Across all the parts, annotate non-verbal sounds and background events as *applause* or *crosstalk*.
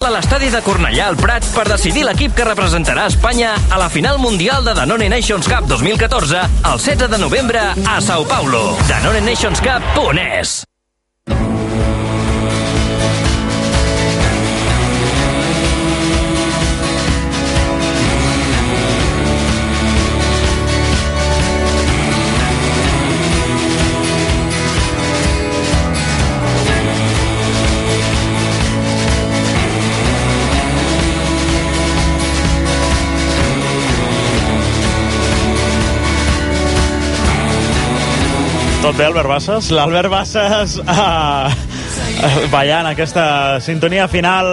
a l'estadi de Cornellà al Prat per decidir l'equip que representarà Espanya a la final mundial de Danone Nations Cup 2014 el 16 de novembre a Sao Paulo. Danone Nations Cup.es Tot bé, Albert Bassas? L'Albert Bassas eh, ballant aquesta sintonia final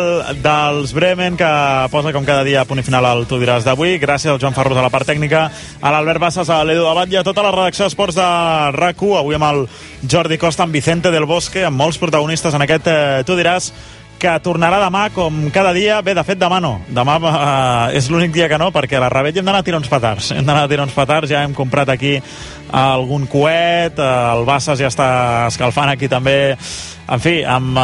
dels Bremen que posa com cada dia a punt i final al Tu diràs d'avui. Gràcies al Joan Ferrus a la part tècnica, a l'Albert Bassas, a l'Edu Abad i a tota la redacció d'Esports de rac avui amb el Jordi Costa, amb Vicente del Bosque, amb molts protagonistes en aquest eh, Tu diràs que tornarà demà com cada dia. Bé, de fet, demà no. Demà eh, és l'únic dia que no, perquè a la Rebella hem d'anar a tirar uns petards. Hem d'anar a tirar uns petards, ja hem comprat aquí algun coet, eh, el Bassas ja està escalfant aquí també, en fi, amb eh,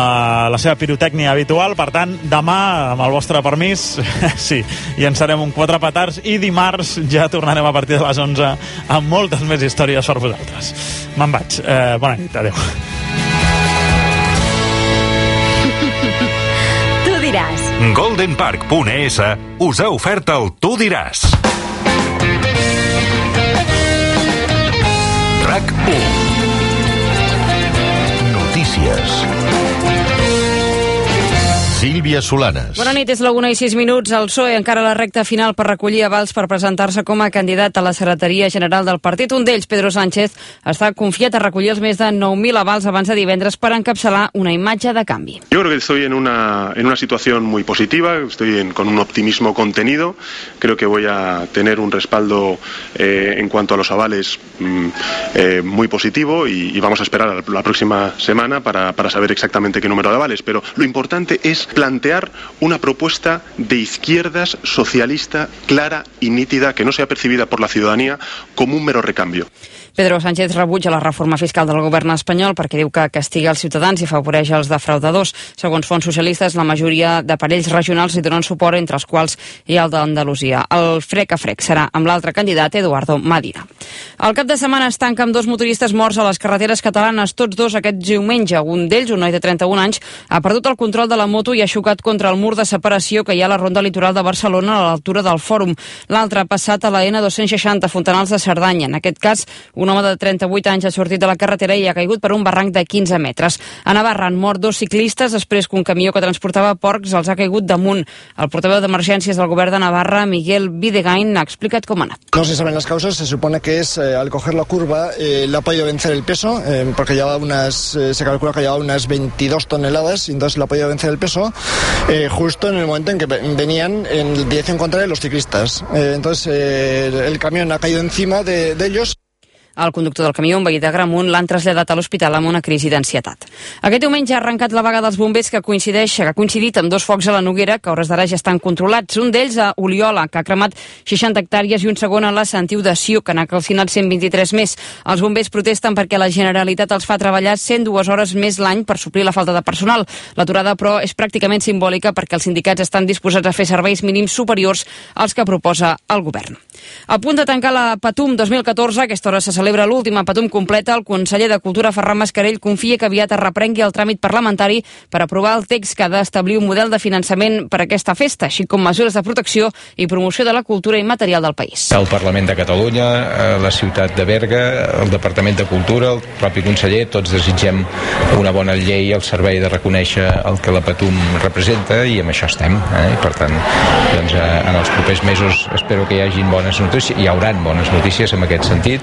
la seva pirotècnia habitual. Per tant, demà, amb el vostre permís, *laughs* sí, i ens serem un quatre petards i dimarts ja tornarem a partir de les 11 amb moltes més històries per vosaltres. Me'n vaig. Eh, bona nit, adeu. Goldenpark.es us ha ofert el Tu diràs. RAC 1 Notícies Sílvia Solanes Bona nit, és la 1 i 6 minuts. El PSOE encara a la recta final per recollir avals per presentar-se com a candidat a la secretaria general del partit. Un d'ells, Pedro Sánchez, està confiat a recollir els més de 9.000 avals abans de divendres per encapçalar una imatge de canvi. Yo creo que estoy en una, en una situación muy positiva, estoy en- con un optimismo contenido, creo que voy a tener un respaldo eh, en cuanto a los avales mm, eh, muy positivo y, y vamos a esperar a la, la próxima semana para, para saber exactamente qué número de avales. Pero lo importante es plantear una propuesta de izquierdas socialista clara y nítida que no sea percibida por la ciudadanía como un mero recambio. Pedro Sánchez rebutja la reforma fiscal del govern espanyol perquè diu que castiga els ciutadans i afavoreix els defraudadors. Segons fons socialistes, la majoria d'aparells regionals li donen suport, entre els quals hi ha el d'Andalusia. El frec a frec serà amb l'altre candidat, Eduardo Madina. El cap de setmana es tanca amb dos motoristes morts a les carreteres catalanes, tots dos aquest diumenge. Un d'ells, un noi de 31 anys, ha perdut el control de la moto i ha xocat contra el mur de separació que hi ha a la ronda litoral de Barcelona a l'altura del Fòrum. L'altre ha passat a la N260, Fontanals de Cerdanya. En aquest cas, home de 38 anys ha sortit de la carretera i ha caigut per un barranc de 15 metres. A Navarra han mort dos ciclistes després que un camió que transportava porcs els ha caigut damunt. El portaveu d'emergències del govern de Navarra, Miguel Videgain, ha explicat com ha anat. No se saben las causas, se supone que es eh, al coger la curva eh, le ha podido vencer el peso, eh, porque llevaba unas, eh, se calcula que llevaba unas 22 toneladas, y entonces le ha podido vencer el peso eh, justo en el momento en que ve- venían en dirección contraria los ciclistas. Eh, entonces eh, el camión ha caído encima de, de ellos. El conductor del camió, un veí de Gramunt, l'han traslladat a l'hospital amb una crisi d'ansietat. Aquest diumenge ha arrencat la vaga dels bombers que coincideix que ha coincidit amb dos focs a la Noguera que a hores d'ara ja estan controlats. Un d'ells a Oliola, que ha cremat 60 hectàrees, i un segon a la Sentiu de Sió, que n'ha calcinat 123 més. Els bombers protesten perquè la Generalitat els fa treballar 102 hores més l'any per suplir la falta de personal. L'aturada, però, és pràcticament simbòlica perquè els sindicats estan disposats a fer serveis mínims superiors als que proposa el govern. A punt de tancar la Patum 2014, a aquesta hora se celebra l'última Patum completa. El conseller de Cultura, Ferran Mascarell, confia que aviat es reprengui el tràmit parlamentari per aprovar el text que ha d'establir un model de finançament per a aquesta festa, així com mesures de protecció i promoció de la cultura immaterial del país. El Parlament de Catalunya, eh, la ciutat de Berga, el Departament de Cultura, el propi conseller, tots desitgem una bona llei al servei de reconèixer el que la Patum representa i amb això estem. Eh? I per tant, doncs, eh, en els propers mesos espero que hi hagin bones notícies, hi hauran bones notícies en aquest sentit.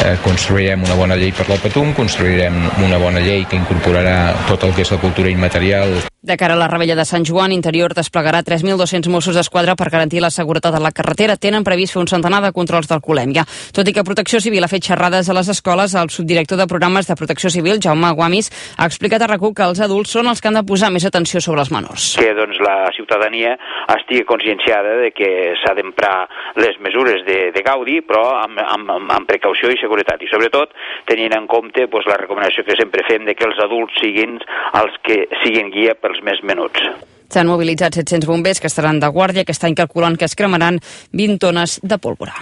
Eh, construirem una bona llei per la Patum, construirem una bona llei que incorporarà tot el que és la cultura immaterial De cara a la rebella de Sant Joan, Interior desplegarà 3.200 Mossos d'Esquadra per garantir la seguretat a la carretera. Tenen previst fer un centenar de controls d'alcoholèmia. Tot i que Protecció Civil ha fet xerrades a les escoles, el subdirector de programes de Protecció Civil, Jaume Guamis, ha explicat a rac que els adults són els que han de posar més atenció sobre els menors. que doncs, la ciutadania estigui conscienciada de que s'ha d'emprar les mesures de, de gaudi, però amb, amb, amb, amb precaució i seguretat. I sobretot tenint en compte doncs, la recomanació que sempre fem de que els adults siguin els que siguin guia pels més menuts. S'han mobilitzat 700 bombers que estaran de guàrdia, que estan calculant que es cremaran 20 tones de pólvora.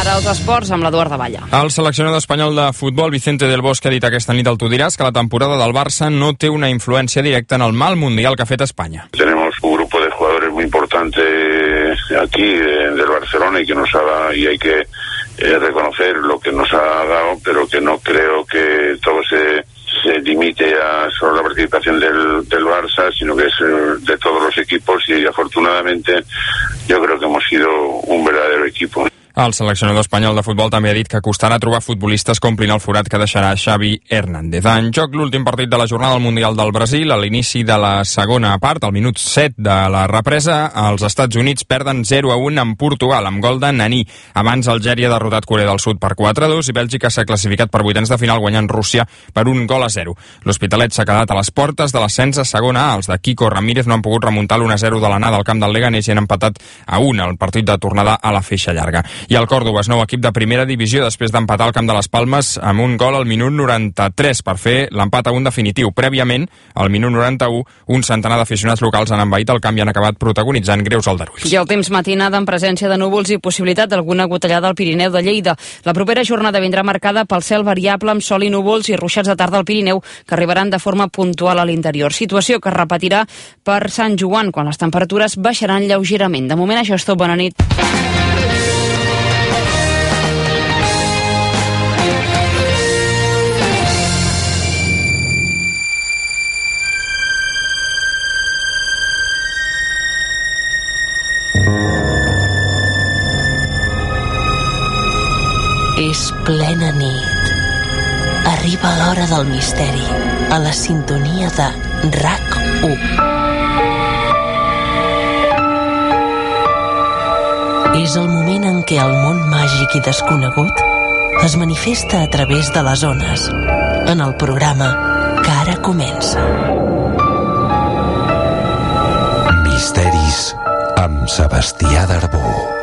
Ara els esports amb l'Eduard de Valla. El seleccionador espanyol de futbol Vicente del Bosque ha dit aquesta nit al Tu diràs que la temporada del Barça no té una influència directa en el mal mundial que ha fet Espanya. Tenemos un grupo de jugadores muy importante aquí eh, del Barcelona y que nos ha y hay que eh, reconocer lo que nos ha dado, pero que no creo que todo se se limite a solo la participación del, del Barça, sino que es eh, de todos los equipos y afortunadamente yo creo que hemos sido un verdadero equipo. El seleccionador espanyol de futbol també ha dit que costarà trobar futbolistes que omplin el forat que deixarà Xavi Hernández. En joc l'últim partit de la jornada al Mundial del Brasil, a l'inici de la segona part, al minut 7 de la represa, els Estats Units perden 0 a 1 amb Portugal, amb gol de Naní. Abans Algèria ha derrotat Corea del Sud per 4 a 2 i Bèlgica s'ha classificat per vuitens de final guanyant Rússia per un gol a 0. L'Hospitalet s'ha quedat a les portes de l'ascens a segona A. Els de Kiko Ramírez no han pogut remuntar l'1 a 0 de l'anada al camp del Leganés i han empatat a 1 el partit de tornada a la feixa llarga. I el Còrdoba és nou equip de primera divisió després d'empatar al camp de les Palmes amb un gol al minut 93 per fer l'empat a un definitiu. Prèviament, al minut 91, un centenar d'aficionats locals han envaït el camp i han acabat protagonitzant greus aldarulls. I el temps matinada amb presència de núvols i possibilitat d'alguna gotellada al Pirineu de Lleida. La propera jornada vindrà marcada pel cel variable amb sol i núvols i ruixats de tarda al Pirineu que arribaran de forma puntual a l'interior. Situació que es repetirà per Sant Joan quan les temperatures baixaran lleugerament. De moment això és tot. Bona nit. És plena nit. Arriba l'hora del misteri, a la sintonia de RAC 1. És el moment en què el món màgic i desconegut es manifesta a través de les ones, en el programa que ara comença. Misteris amb Sebastià Darbó.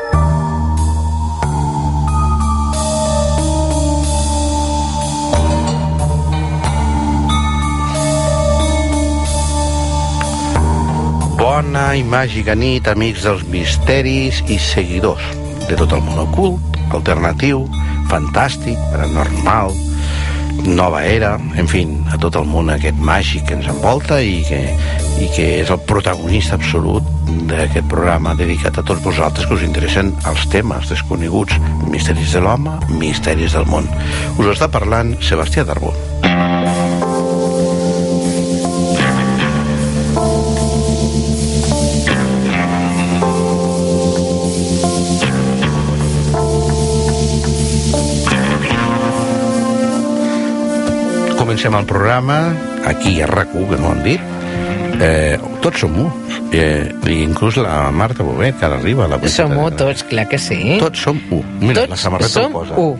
Bona i màgica nit, amics dels misteris i seguidors de tot el món ocult, alternatiu, fantàstic, paranormal, nova era, en fi, a tot el món aquest màgic que ens envolta i que, i que és el protagonista absolut d'aquest programa dedicat a tots vosaltres que us interessen els temes desconeguts, misteris de l'home, misteris del món. Us està parlant Sebastià Darbó. Comencem el programa, aquí a rac que no han dit, eh, tots som u, eh, i inclús la Marta Bobet, que ara arriba a la Som u tots, clar que sí. Tots som u. Mira, tots la samarreta som ho posa. u.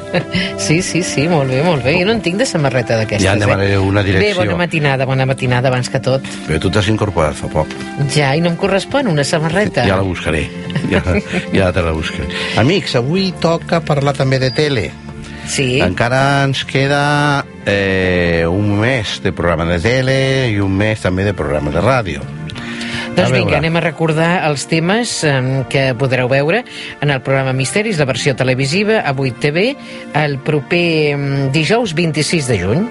*laughs* sí, sí, sí, molt bé, molt bé. Jo no en tinc de samarreta d'aquestes. Ja en demanaré eh? una direcció. Bé, bona matinada, bona matinada abans que tot. Però tu t'has incorporat fa poc. Ja, i no em correspon una samarreta. Ja la buscaré. Ja, ja te la buscaré. Amics, avui toca parlar també de tele. Sí. Encara ens queda eh, un mes de programa de tele i un mes també de programa de ràdio. Doncs vinga, anem a recordar els temes que podreu veure en el programa Misteris, la versió televisiva, a 8 TV, el proper dijous 26 de juny.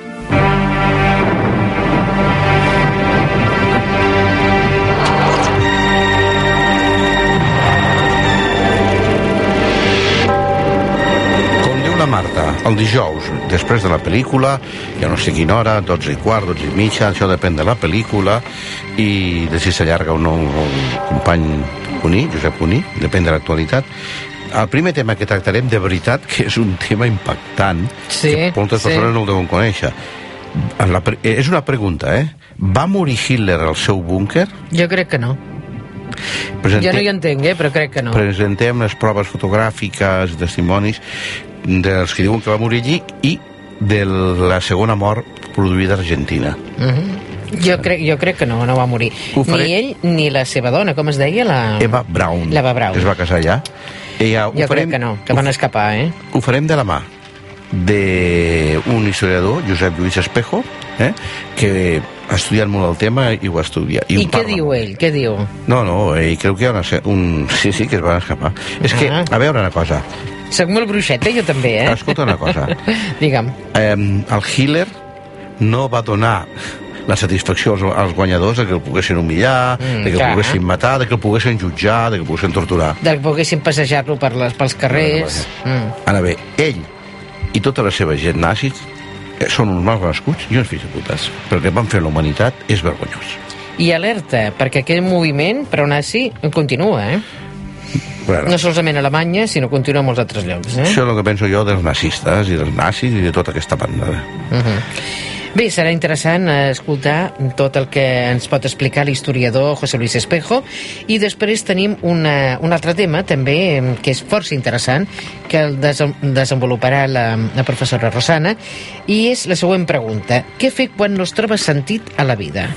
El dijous, després de la pel·lícula, ja no sé quina hora, 12 i quart, 12 i mitja, això depèn de la pel·lícula, i de si s'allarga o no el company Cuní, Josep Cuní, depèn de l'actualitat. El primer tema que tractarem, de veritat, que és un tema impactant, Sí, que moltes sí. persones no el deuen conèixer. La, eh, és una pregunta, eh? Va morir Hitler al seu búnquer? Jo crec que no. Presente- Jo no hi entenc, eh, però crec que no. presentem les proves fotogràfiques, testimonis dels que diuen que va morir allí i de la segona mort produïda a Argentina. Mhm. Jo crec, jo crec que no, no va morir. Faré. Ni ell ni la seva dona, com es deia? La... Eva Braun. L'Eva Braun. Es va casar allà. Ella, Jo farem, crec que no, que van escapar, eh? Ho farem de la mà. d'un historiador, Josep Lluís Espejo, eh, que ha estudiat molt el tema i ho ha estudiat. I, I què parla diu ell? Què diu? No, no, ell creu que hi ha una, un... Sí, sí, que es van escapar. És que, Ah. a veure una cosa, Soc molt bruixeta, jo també, eh? escolta una cosa. *laughs* Digue'm. Eh, el Hitler no va donar la satisfacció als, als guanyadors de que el poguessin humillar, Mm, de que el clar. poguessin matar, de que el poguessin jutjar, de que el poguessin torturar. De que poguessin passejar-lo per les, pels carrers. Mm. Ara bé, ell i tota la seva gent nazis eh, són uns mals nascuts i uns fills de putes. Però el que van fer la humanitat és vergonyós. I alerta, perquè aquest moviment pro-nazi continua, eh? Bueno, No solament a Alemanya, sinó continua a molts altres llocs, eh? Això és el que penso jo dels nazistes i dels nazis i de tota aquesta banda. Uh -huh. Bé, serà interessant eh, escoltar tot el que ens pot explicar l'historiador José Luis Espejo i després tenim una, un altre tema també que és força interessant que el desenvoluparà la, la professora Rosana i és la següent pregunta què fer quan no es troba sentit a la vida?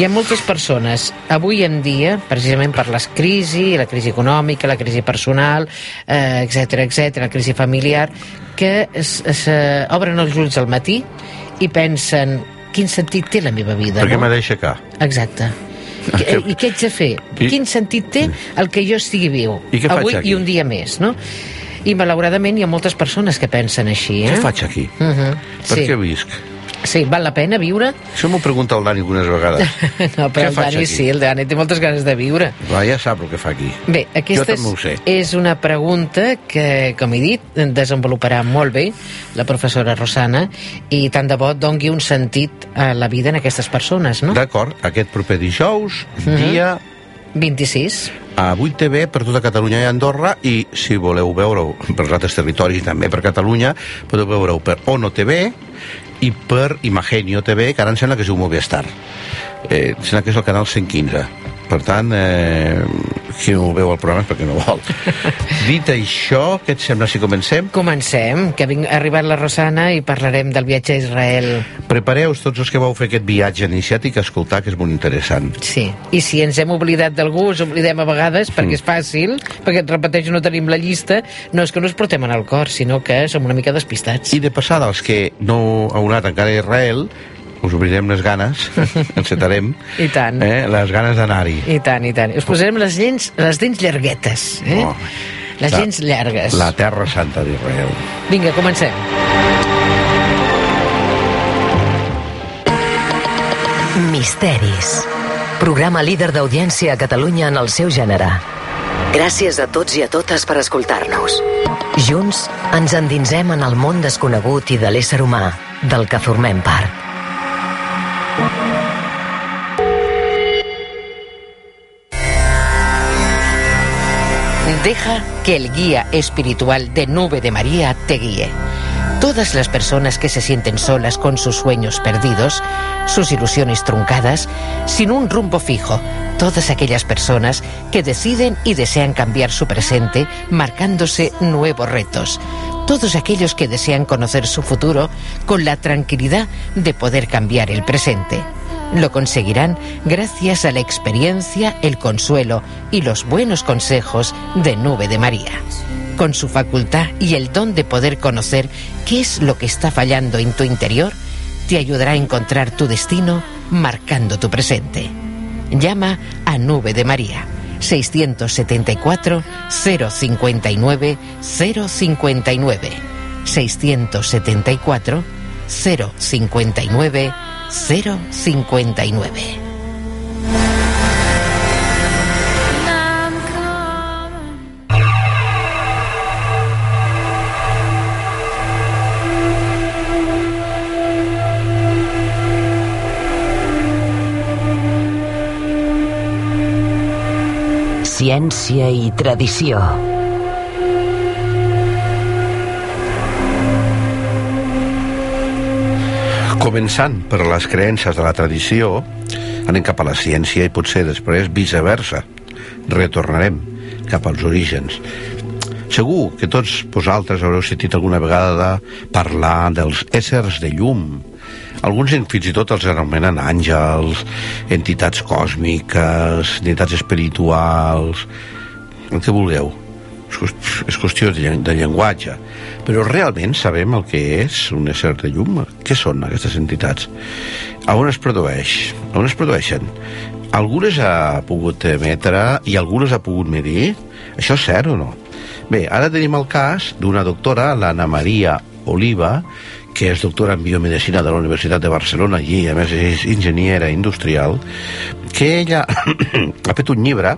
Hi ha moltes persones avui en dia, precisament per les crisi la crisi econòmica, la crisi personal eh, etc etc, la crisi familiar que es, eh, els ulls al matí i pensen quin sentit té la meva vida, Per què no? m'ha d'aixecar? Exacte. I, I què haig de fer? I- Quin sentit té el que jo estigui viu? I què faig Avui aquí? i un dia més, no? I malauradament hi ha moltes persones que pensen així, eh? Què faig aquí? Uh -huh. Per sí. què visc? Sí, val la pena viure? Això m'ho pregunta el Dani algunes vegades. *laughs* no, però Què el Dani aquí? sí, el Dani té moltes ganes de viure. Va, ja sap el que fa aquí. Bé, aquesta és, és una pregunta que, com he dit, desenvoluparà molt bé la professora Rosana i tant de bo dongui un sentit a la vida en aquestes persones, no? D'acord, aquest proper dijous, Mhm. dia 26. a 8 TV per tota Catalunya i Andorra i si voleu veure-ho per altres territoris també per Catalunya podeu veure-ho per Ono TV i per Imagenio TV que ara em sembla que es diu Movistar. Eh, em sembla que és el canal 115 per tant eh, qui no veu el programa és perquè no vol *laughs* dit això, què et sembla si comencem? Comencem, que ha arribat la Rosana i parlarem del viatge a Israel. prepareu-vos tots els que vau fer aquest viatge iniciàtic a escoltar que és molt interessant Sí, i si ens hem oblidat d'algú, ens oblidem a vegades, perquè és fàcil, perquè et repeteixo, no tenim la llista, no és que no ens portem en el cor, sinó que som una mica despistats. I de passada, els que no heu anat encara a Israel, us obrirem les ganes, *laughs* encetarem, I tant. eh, les ganes d'anar-hi. I tant, i tant. Us posarem les dents, les dents llarguetes, eh? Oh, les la- dents llargues. La terra santa d'Israel. Vinga, comencem. Misteris. Programa líder d'audiència a Catalunya en el seu gènere. Gràcies a tots i a totes per escoltar-nos. Junts ens endinsem en el món desconegut i de l'ésser humà, del que formem part. Deja que el guía espiritual de Nube de María te guíe. Todas las personas que se sienten solas con sus sueños perdidos, sus ilusiones truncadas, sin un rumbo fijo, todas aquellas personas que deciden y desean cambiar su presente, marcándose nuevos retos, todos aquellos que desean conocer su futuro con la tranquilidad de poder cambiar el presente. Lo conseguirán gracias a la experiencia, el consuelo y los buenos consejos de Nube de María. Con su facultad y el don de poder conocer qué es lo que está fallando en tu interior, te ayudará a encontrar tu destino marcando tu presente. Llama a Nube de María 674 059 059 674 059 059 Ciència i tradició. Començant per les creences de la tradició, anem cap a la ciència i potser després viceversa. Retornarem cap als orígens. Segur que tots vosaltres haureu sentit alguna vegada parlar dels éssers de llum. Alguns fins i tot els anomenen àngels, entitats còsmiques, entitats espirituals, el que vulgueu. És qüest- és qüestió de llenguatge. Però realment sabem el que és un ésser de llum? Què són aquestes entitats? A on es produeix? A on es produeixen? Algunes ha pogut emetre i algunes ha pogut medir? Això és cert o no? Bé, ara tenim el cas d'una doctora, l'Anna Maria Oliva, que és doctora en biomedicina de la Universitat de Barcelona i a més és enginyera industrial, que ella *coughs* ha fet un llibre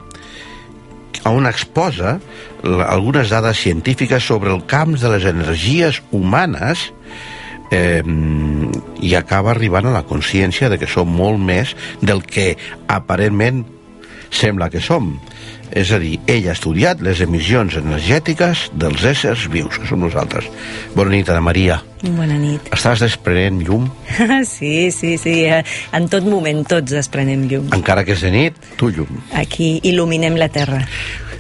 on exposa algunes dades científiques sobre el camp de les energies humanes eh, i acaba arribant a la consciència de que som molt més del que aparentment sembla que som. És a dir, ell ha estudiat les emissions energètiques dels éssers vius, que som nosaltres. Bona nit, Ana Maria. Bona nit. Estàs desprenent llum, *laughs* Sí, sí, sí. eh, En tot moment tots desprenem llum. encara que és de nit, tu llum. Aquí il·luminem la Terra.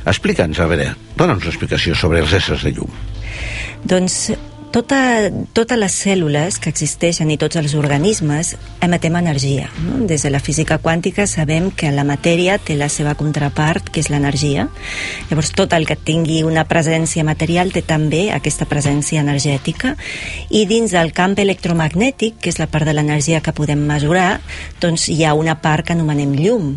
Explica'ns, a veure, dona'ns una explicació sobre els éssers de llum. Doncs tota, totes les cèl·lules que existeixen i tots els organismes emetem energia. No? Des de la física quàntica sabem que la matèria té la seva contrapart, que és l'energia. Llavors, tot el que tingui una presència material té també aquesta presència energètica. I dins del camp electromagnètic, que és la part de l'energia que podem mesurar, doncs hi ha una part que anomenem llum,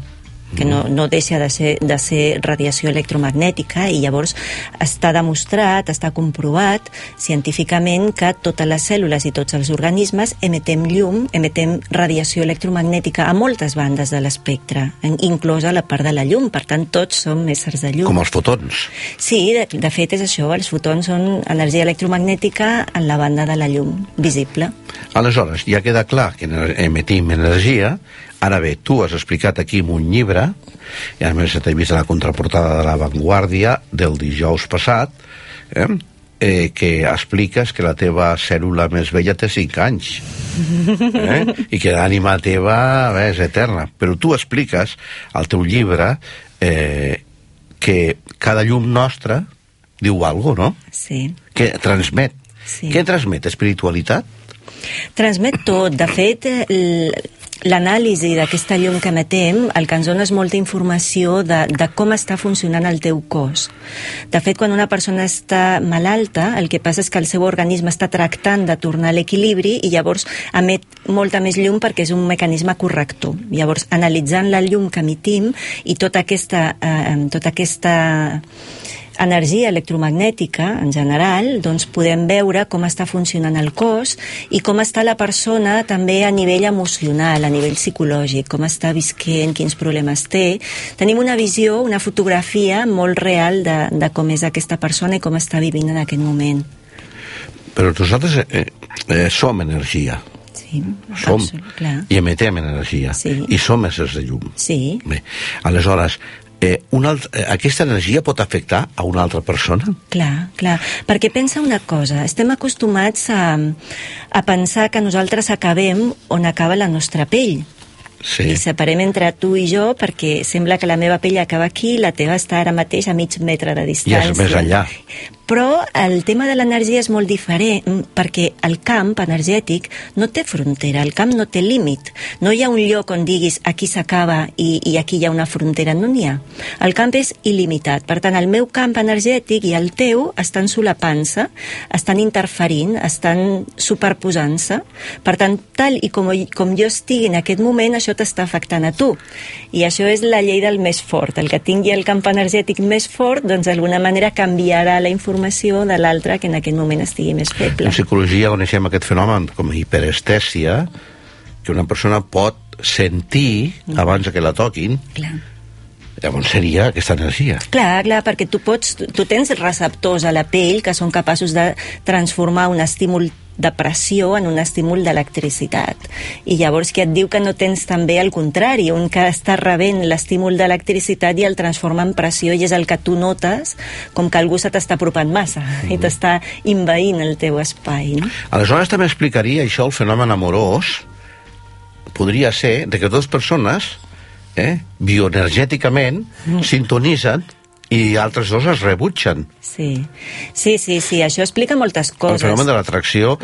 que no, no deixa de ser, de ser radiació electromagnètica i llavors està demostrat, està comprovat científicament que totes les cèl·lules i tots els organismes emetem llum, emetem radiació electromagnètica a moltes bandes de l'espectre, inclosa la part de la llum, per tant tots som éssers de llum. Com els fotons. Sí, de, de fet és això, els fotons són energia electromagnètica en la banda de la llum visible. Aleshores, ja queda clar que emetim energia. Ara bé, tu has explicat aquí en un llibre, i a més t'he vist a la contraportada de La Vanguardia del dijous passat, eh? Eh, que expliques que la teva cèl·lula més vella té 5 anys eh? *laughs* i que l'ànima teva bé, és eterna. Però tu expliques al teu llibre eh, que cada llum nostra diu alguna no? Sí. Que transmet. Sí. Què transmet? Espiritualitat? Transmet tot. De fet, l'anàlisi d'aquesta llum que emetem el que ens dona és molta informació de, de com està funcionant el teu cos. De fet, quan una persona està malalta, el que passa és que el seu organisme està tractant de tornar a l'equilibri i llavors emet molta més llum perquè és un mecanisme corrector. Llavors, analitzant la llum que emitim i tota aquesta, eh, tota aquesta energia electromagnètica en general, doncs podem veure com està funcionant el cos i com està la persona també a nivell emocional, a nivell psicològic, com està visquent, quins problemes té. Tenim una visió, una fotografia molt real de, de com és aquesta persona i com està vivint en aquest moment. Però nosaltres eh, eh, som energia. Sí, Som. absolut, clar. I emetem energia. Sí. I som éssers de llum. Sí. Bé, aleshores, eh, un alt, eh, aquesta energia pot afectar a una altra persona? Clar, clar. Perquè pensa una cosa, estem acostumats a, a pensar que nosaltres acabem on acaba la nostra pell. Sí. I separem entre tu i jo perquè sembla que la meva pell acaba aquí i la teva està ara mateix a mig metre de I distància. és més enllà. Però el tema de l'energia és molt diferent perquè el camp energètic no té frontera, el camp no té límit. No hi ha un lloc on diguis aquí s'acaba i, i aquí hi ha una frontera, no n'hi ha. El camp és il·limitat. Per tant, el meu camp energètic i el teu estan solapant-se, estan interferint, estan superposant-se. Per tant, tal i com, com jo estigui en aquest moment, això t'està afectant a tu. I això és la llei del més fort. El que tingui el camp energètic més fort, doncs d'alguna manera canviarà la informació de l'altre que en aquest moment estigui més feble. En psicologia coneixem aquest fenomen com hiperestèsia, que una persona pot sentir abans que la toquin, Clar. Llavors seria aquesta energia. Clar, clar, perquè tu pots, tu tens receptors a la pell que són capaços de transformar un estímul de pressió en un estímul d'electricitat. I llavors que et diu que no tens també el contrari, un que està rebent l'estímul d'electricitat i el transforma en pressió i és el que tu notes com que algú se t'està apropant massa i t'està invaint el teu espai. No? Aleshores també explicaria això el fenomen amorós podria ser de que dues persones eh, bioenergèticament Mm. sintonitzen i altres dos es rebutgen. Sí. sí, sí, sí, això explica moltes El coses. fenomen de l'atracció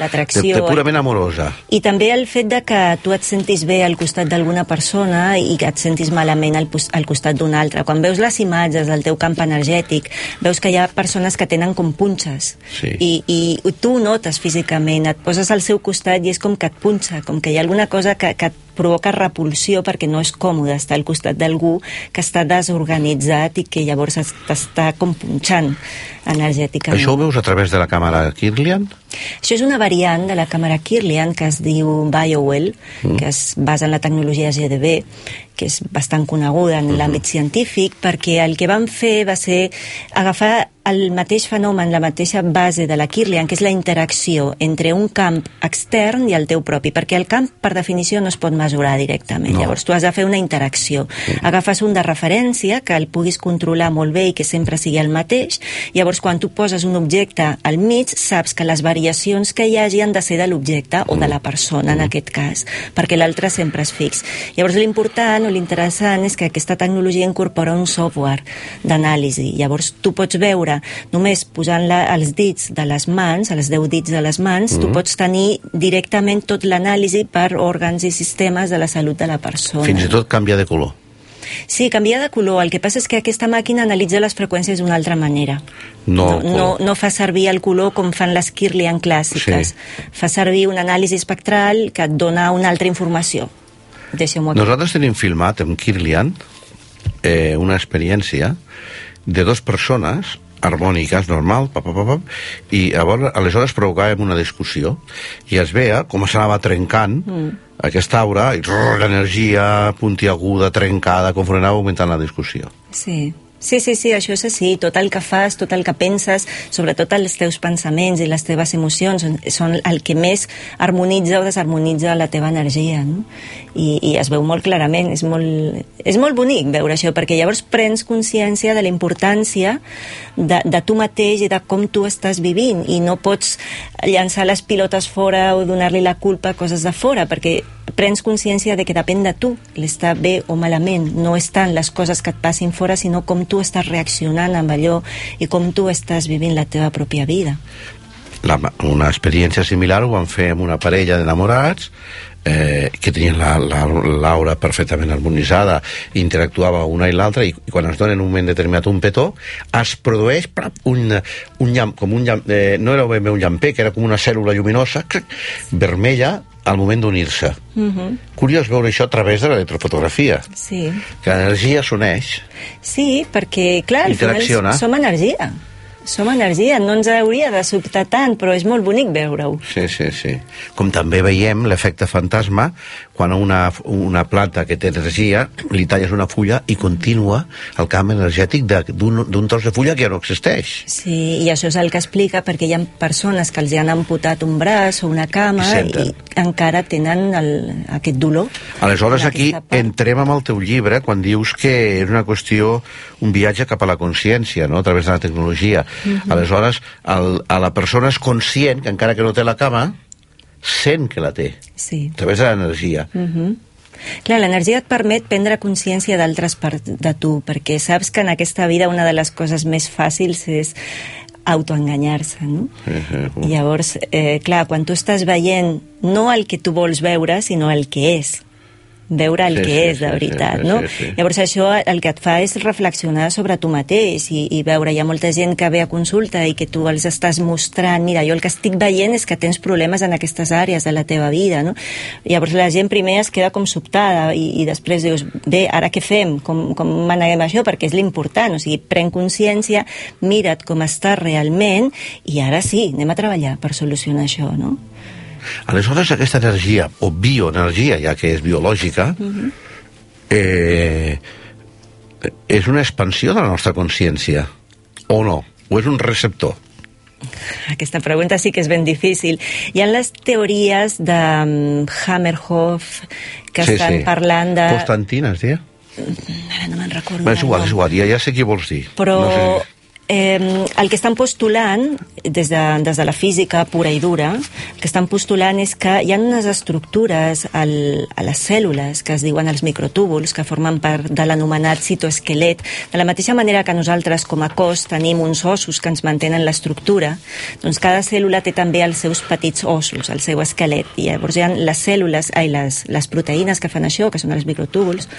de, de purament amorosa. I també el fet de que tu et sentis bé al costat d'alguna persona i que et sentis malament al, al costat d'una altra. Quan veus les imatges del teu camp energètic, veus que hi ha persones que tenen com punxes. Sí. I, I tu ho notes físicament, et poses al seu costat i és com que et punxa, com que hi ha alguna cosa que, que et provoca repulsió perquè no és còmode estar al costat d'algú que està desorganitzat i que llavors es- t'està com punxant energèticament. Això ho veus a través de la càmera Kirlian? Això és una variant de la càmera Kirlian que es diu BioWell, Mm. que es basa en la tecnologia GDB, que és bastant coneguda en l'àmbit científic, perquè el que van fer va ser agafar el mateix fenomen, la mateixa base de la Kirlian, que és la interacció entre un camp extern i el teu propi, perquè el camp, per definició, no es pot mesurar directament. No. Llavors, tu has de fer una interacció. Agafes un de referència que el puguis controlar molt bé i que sempre sigui el mateix. Llavors, quan tu poses un objecte al mig, saps que les variacions que hi hagi han de ser de l'objecte o de la persona, en aquest cas, perquè l'altre sempre és fix. Llavors, l'important o l'interessant és que aquesta tecnologia incorpora un software d'anàlisi. Llavors, tu pots veure, només posant la, els dits de les mans, els 10 dits de les mans, tu Mhm. pots tenir directament tot l'anàlisi per òrgans i sistemes de la salut de la persona. Fins i tot canvia de color. Sí, canvia de color. El que passa és que aquesta màquina analitza les freqüències d'una altra manera. No, no, no, no fa servir el color com fan les Kirlian clàssiques. Sí. Fa servir una anàlisi espectral que et dona una altra informació. Deixeu-m'ho. Nosaltres tenim filmat amb Kirlian eh, una experiència de dues persones harmòniques, normal, pa, pa, pa, pa, i llavors, aleshores provocàvem una discussió i es veia com s'anava trencant Mm. aquesta aura, i l'energia puntiaguda, trencada, conforme anava augmentant la discussió. Sí. Sí, sí, sí, això és així. Tot el que fas, tot el que penses, sobretot els teus pensaments i les teves emocions, són- el que més harmonitza o desharmonitza la teva energia. No? I, I es veu molt clarament. És molt, és molt bonic veure això, perquè llavors prens consciència de la importància de, de tu mateix i de com tu estàs vivint. I no pots llançar les pilotes fora o donar-li la culpa a coses de fora, perquè prens consciència de que depèn de tu l'estar bé o malament. No és tant les coses que et passin fora, sinó com tu estàs reaccionant amb allò i com tu estàs vivint la teva pròpia vida. La, una experiència similar ho van fer amb una parella d'enamorats eh, que tenien la- la- l'aura perfectament harmonitzada, interactuava una i l'altra, i, i quan es dona en un moment determinat un petó, es produeix prap, un, un llamp, com un llamp, eh, no era ben bé un llamper, que era com una cèl·lula lluminosa, clac, vermella, al moment d'unir-se. Uh -huh. Curiós veure això a través de l'electrofotografia, Sí. que l'energia s'uneix, sí, perquè, clar, al final som energia. Som energia, no ens hauria de sobtar tant, però és molt bonic veure-ho. Sí, sí, sí. Com també veiem l'efecte fantasma quan a una, una planta que té energia li talles una fulla i continua el camp energètic de- d'un tros de fulla que ja no existeix. Sí, i això és el que explica perquè hi ha persones que els hi han amputat un braç o una cama I i, senten. encara tenen el, aquest dolor. Aleshores aquí part. entrem amb el teu llibre quan dius que és una qüestió, un viatge cap a la consciència, no? a través de la tecnologia. Mhm. Aleshores, el, a la persona és conscient que encara que no té la cama, sent que la té, Sí. a través de l'energia. Uh -huh. Clar, l'energia et permet prendre consciència d'altres parts de tu, perquè saps que en aquesta vida una de les coses més fàcils és autoenganyar-se, no? I llavors, eh, clar, quan tu estàs veient no el que tu vols veure, sinó el que és, veure el Sí, que sí, és de sí, veritat, sí, no? sí, sí. Llavors això el que et fa és reflexionar sobre tu mateix i, i veure, hi ha molta gent que ve a consulta i que tu els estàs mostrant, mira, jo el que estic veient és que tens problemes en aquestes àrees de la teva vida, no? Llavors la gent primer es queda com sobtada i, i després dius, bé, ara què fem? Com, com maneguem això? Perquè és l'important, o sigui, pren consciència, mira't com estàs realment i ara sí, anem a treballar per solucionar això, no? Aleshores, aquesta energia, o bioenergia, ja que és biològica, eh, és una expansió de la nostra consciència, o no? O és un receptor? Aquesta pregunta sí que és ben difícil. Hi ha les teories de um, Hammerhoff que Sí, estan sí. parlant de... Constantina, es deia? Ara no me'n recordo. Bé, és igual, és igual, ja, ja sé qui vols dir. Però No sé. Eh, el que estan postulant, des de, des de la física pura i dura, el que estan postulant és que hi ha unes estructures al, a les cèl·lules que es diuen els microtúbuls, que formen part de l'anomenat citoesquelet. De la mateixa manera que nosaltres, com a cos, tenim uns ossos que ens mantenen l'estructura, doncs cada cèl·lula té també els seus petits ossos, el seu esquelet. I llavors hi ha les cèl·lules, ai, les, les proteïnes que fan això, que són els microtúbuls,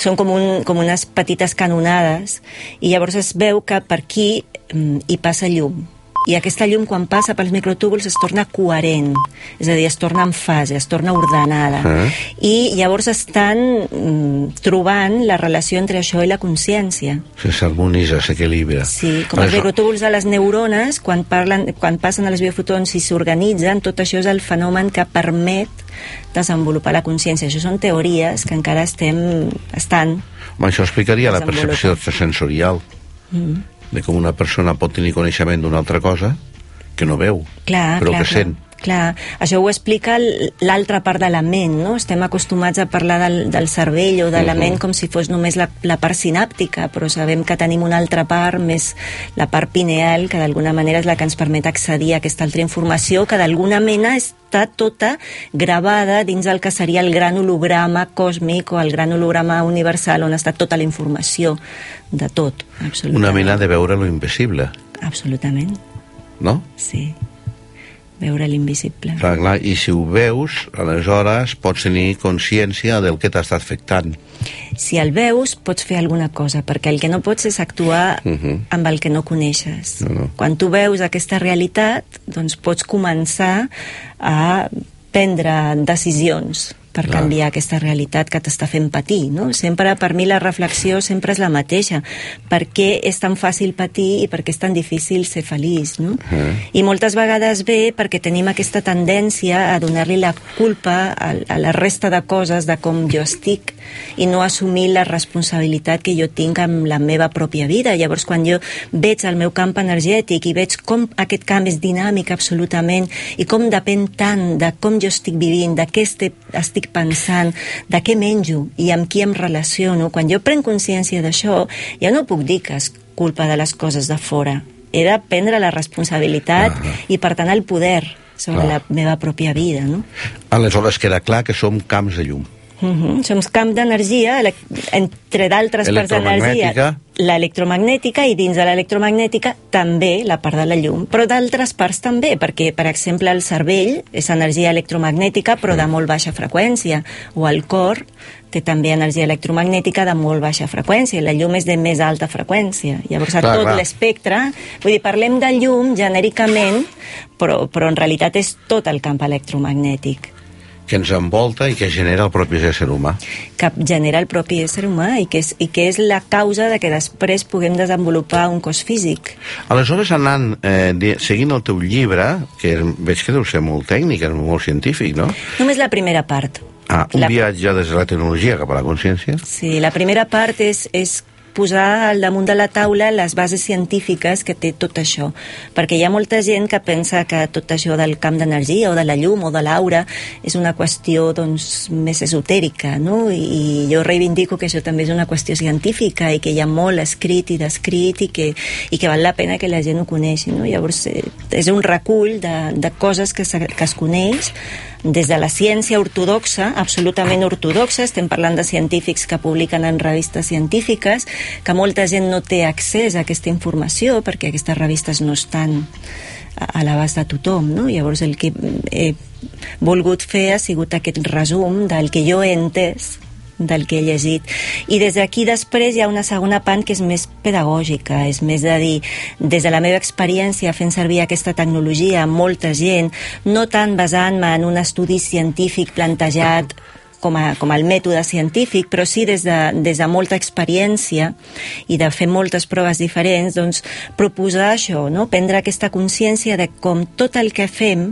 són com, un, com unes petites canonades, i llavors es veu que per aquí mm, hi passa llum i aquesta llum quan passa pels microtúbuls es torna coherent, és a dir, es torna en fase, es torna ordenada. Eh? I llavors estan mm, trobant la relació entre això i la consciència. Se s'harmonitza, s'equilibra. Sí, com els microtúbuls de les neurones, quan, parlen, quan passen a les biofotons i s'organitzen, tot això és el fenomen que permet desenvolupar la consciència. Això són teories que encara estem estan. Home, això explicaria la percepció extrasensorial Mm. De com una persona pot tenir coneixement d'una altra cosa que no veu, Clar, però clar, que clar. sent. Clar, això ho explica l'altra part de la ment, no? Estem acostumats a parlar del, del cervell o de la Mhm. ment com si fos només la, la part sinàptica, però sabem que tenim una altra part, més la part pineal, que d'alguna manera és la que ens permet accedir a aquesta altra informació, que d'alguna mena està tota gravada dins el que seria el gran holograma còsmic o el gran holograma universal, on està tota la informació de tot, absolutament. Una mena de veure lo invisible, Absolutament, no? sí. Veure l'invisible. Clar, clar, I si ho veus, aleshores pots tenir consciència del que t'ha estat afectant. Si el veus, pots fer alguna cosa, perquè el que no pots és actuar Uh -huh. amb el que no coneixes. No, no. Quan tu veus aquesta realitat, doncs pots començar a prendre decisions per Clar. canviar aquesta realitat que t'està fent patir, no? Sempre, per mi, la reflexió sempre és la mateixa. Per què és tan fàcil patir i per què és tan difícil ser feliç, no? I moltes vegades ve perquè tenim aquesta tendència a donar-li la culpa a, a la resta de coses de com jo estic i no assumir la responsabilitat que jo tinc amb la meva pròpia vida. Llavors, quan jo veig el meu camp energètic i veig com aquest camp és dinàmic absolutament i com depèn tant de com jo estic vivint, de què estic, estic pensant, de què menjo i amb qui em relaciono, quan jo prenc consciència d'això, ja no puc dir que és culpa de les coses de fora. He de prendre la responsabilitat i, per tant, el poder sobre Clar. la meva pròpia vida, no? Aleshores queda clar que som camps de llum. Uh -huh. Som camp d'energia, entre d'altres parts d'energia, Electromagnètica. l'electromagnètica i dins de l'electromagnètica també la part de la llum, però d'altres parts també, perquè, per exemple, el cervell és energia electromagnètica però de molt baixa freqüència, o el cor té també energia electromagnètica de molt baixa freqüència, i la llum és de més alta freqüència. Llavors, Clar, tot l'espectre, vull dir, parlem de llum genèricament, però, però en realitat és tot el camp electromagnètic que ens envolta i que genera el propi ésser humà. que genera el propi ésser humà i que, és, i que és la causa de que després puguem desenvolupar un cos físic. Aleshores, anant, eh, seguint el teu llibre, que veig que deu ser molt tècnic, és molt científic, no? Només la primera part. Ah, un La- viatge des de la tecnologia cap a la consciència? Sí, la primera part és, és posar al damunt de la taula les bases científiques que té tot això, perquè hi ha molta gent que pensa que tot això del camp d'energia o de la llum o de l'aura és una qüestió doncs, més esotèrica, no? I, jo reivindico que això també és una qüestió científica i que hi ha molt escrit i descrit i que, i que val la pena que la gent ho coneixi, no? Llavors, eh, és un recull de, de coses que, que es coneix des de la ciència ortodoxa, absolutament ortodoxa, estem parlant de científics que publiquen en revistes científiques, que molta gent no té accés a aquesta informació perquè aquestes revistes no estan a, l'abast de tothom, no? Llavors el que he volgut fer ha sigut aquest resum del que jo he entès del que he llegit. I des d'aquí després hi ha una segona part que és més pedagògica, és més de dir, des de la meva experiència fent servir aquesta tecnologia amb molta gent, no tant basant-me en un estudi científic plantejat com, a, com el mètode científic, però sí des de, des de molta experiència i de fer moltes proves diferents, doncs proposar això, no? prendre aquesta consciència de com tot el que fem,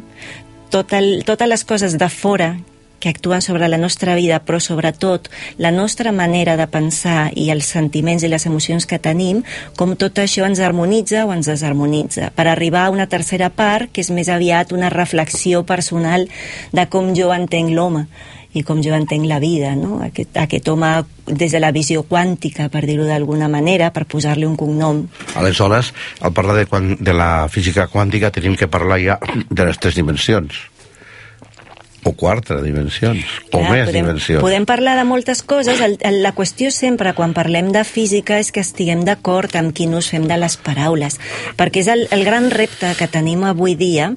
tot el, totes les coses de fora que actuen sobre la nostra vida, però sobretot la nostra manera de pensar i els sentiments i les emocions que tenim, com tot això ens harmonitza o ens desharmonitza, per arribar a una tercera part, que és més aviat una reflexió personal de com jo entenc l'home i com jo entenc la vida, no? Aquest, aquest home des de la visió quàntica, per dir-ho d'alguna manera, per posar-li un cognom. Aleshores, al parlar de, quan, de la física quàntica tenim que parlar ja de les tres dimensions o quatre dimensions, o Clar, més podem, dimensions. Podem parlar de moltes coses. El, el, la qüestió sempre, quan parlem de física, és que estiguem d'acord amb quin ús fem de les paraules. Perquè és el, el gran repte que tenim avui dia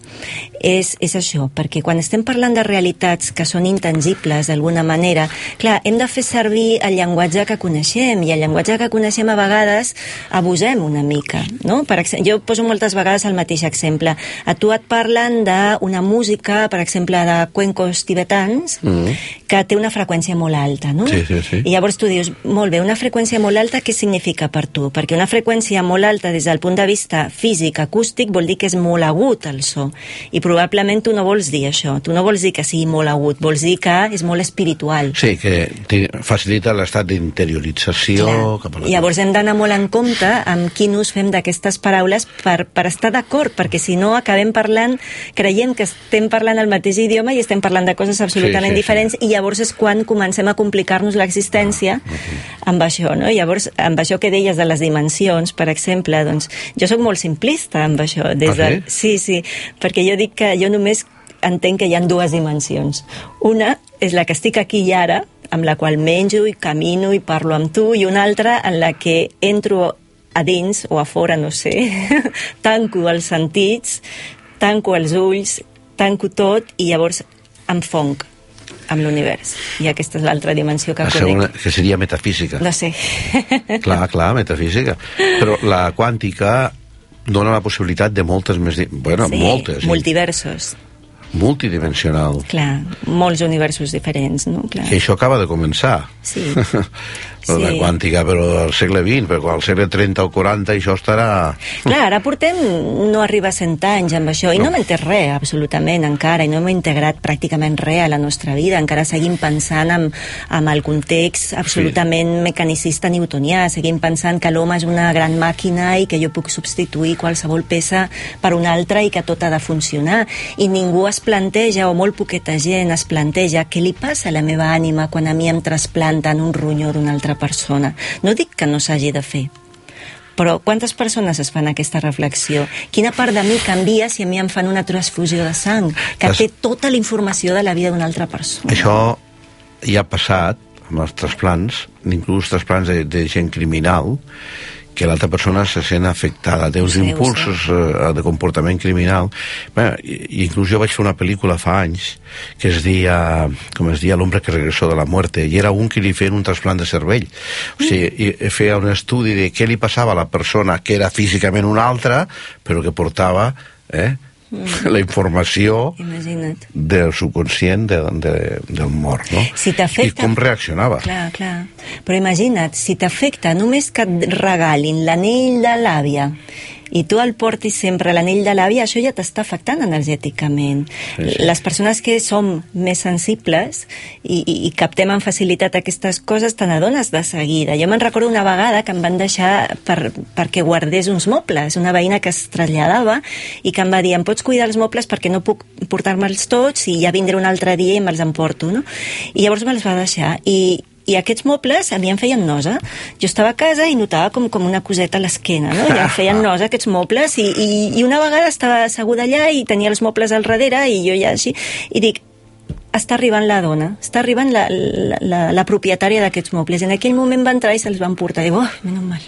és, és això, perquè quan estem parlant de realitats que són intangibles d'alguna manera, clar, hem de fer servir el llenguatge que coneixem, i el llenguatge que coneixem a vegades abusem una mica, no? Per exemple, jo poso moltes vegades el mateix exemple. A tu et parlen d'una música, per exemple, de cuencos tibetans, Mm. que té una freqüència molt alta, no? Sí, sí, sí. I llavors tu dius, molt bé, una freqüència molt alta, què significa per tu? Perquè una freqüència molt alta des del punt de vista físic, acústic, vol dir que és molt agut el so. I probablement tu no vols dir això. Tu no vols dir que sigui molt agut, vols dir que és molt espiritual. Sí, que facilita l'estat d'interiorització cap a la... Llavors hem d'anar molt en compte amb quin ús fem d'aquestes paraules per, per estar d'acord, perquè si no acabem parlant, creient que estem parlant el mateix idioma i estem parlant de coses absolutament Sí, sí, sí. diferents i llavors és quan comencem a complicar-nos l'existència amb això, no? Llavors, amb això que deies de les dimensions, per exemple, doncs jo sóc molt simplista amb això. Des Ah, de... Sí, sí, perquè jo dic que jo només entenc que hi ha dues dimensions. Una és la que estic aquí i ara, amb la qual menjo i camino i parlo amb tu, i una altra en la que entro a dins o a fora, no sé, *laughs* tanco els sentits, tanco els ulls, tanco tot i llavors em fonc amb l'univers. I aquesta és l'altra dimensió que La conec. segona, que seria metafísica. No sé. *laughs* Clar, clar, metafísica. Però la quàntica dona la possibilitat de moltes més... di- Bueno, sí, moltes. Multiversos. Multidimensional. Clar, molts universos diferents, no? Clar. Que això acaba de començar. Sí. *laughs* De Sí. quàntica, però al segle XX, però al segle 30 o 40 això estarà... Clar, ara portem no arriba a 100 anys amb això i no, no m'he entès res, absolutament, encara, i no hem integrat pràcticament res a la nostra vida. Encara seguim pensant amb, amb el context absolutament sí. mecanicista newtonià, seguim pensant que l'home és una gran màquina i que jo puc substituir qualsevol peça per una altra i que tot ha de funcionar. I ningú es planteja, o molt poqueta gent es planteja, què li passa a la meva ànima quan a mi em trasplanten un ronyó d'una altra persona. No dic que no s'hagi de fer, però quantes persones es fan aquesta reflexió? Quina part de mi canvia si a mi em fan una transfusió de sang que Des- té tota la informació de la vida d'una altra persona? Això ja ha passat amb els trasplants, inclús trasplants de, de gent criminal, que l'altra persona se sent afectada, té uns Sí, impulsos eh, de comportament criminal. Bé, inclús jo vaig fer una pel·lícula fa anys que es dia, com es dia, L'hombre que regresó de la muerte, i era un que li feien un trasplant de cervell. O sigui, i feia un estudi de què li passava a la persona que era físicament una altra, però que portava eh, la informació Imagina't. del subconscient de, de, del mort, no? Si I com reaccionava. Clar, clar. Però imagina't, si t'afecta només que et regalin l'anell de l'àvia i tu el portis sempre a l'anell de l'àvia, això ja t'està afectant energèticament. Sí, sí. Les persones que som més sensibles i, i, i captem amb facilitat aquestes coses, te n'adones de seguida. Jo me'n recordo una vegada que em van deixar per, perquè guardés uns mobles, una veïna que es traslladava i que em va dir, em pots cuidar els mobles perquè no puc portar-me'ls tots i ja vindré un altre dia i me'ls emporto, no? I llavors me'ls va deixar i, i aquests mobles a mi em feien nosa. Jo estava a casa i notava com, com una coseta a l'esquena, no? I em feien *laughs* nosa aquests mobles i, i, i una vegada estava asseguda allà i tenia els mobles al darrere i jo ja així, i dic, està arribant la dona, està arribant la, la, la, la propietària d'aquests mobles. En aquell moment va entrar i se'ls van portar. I dic, oh, menys mal.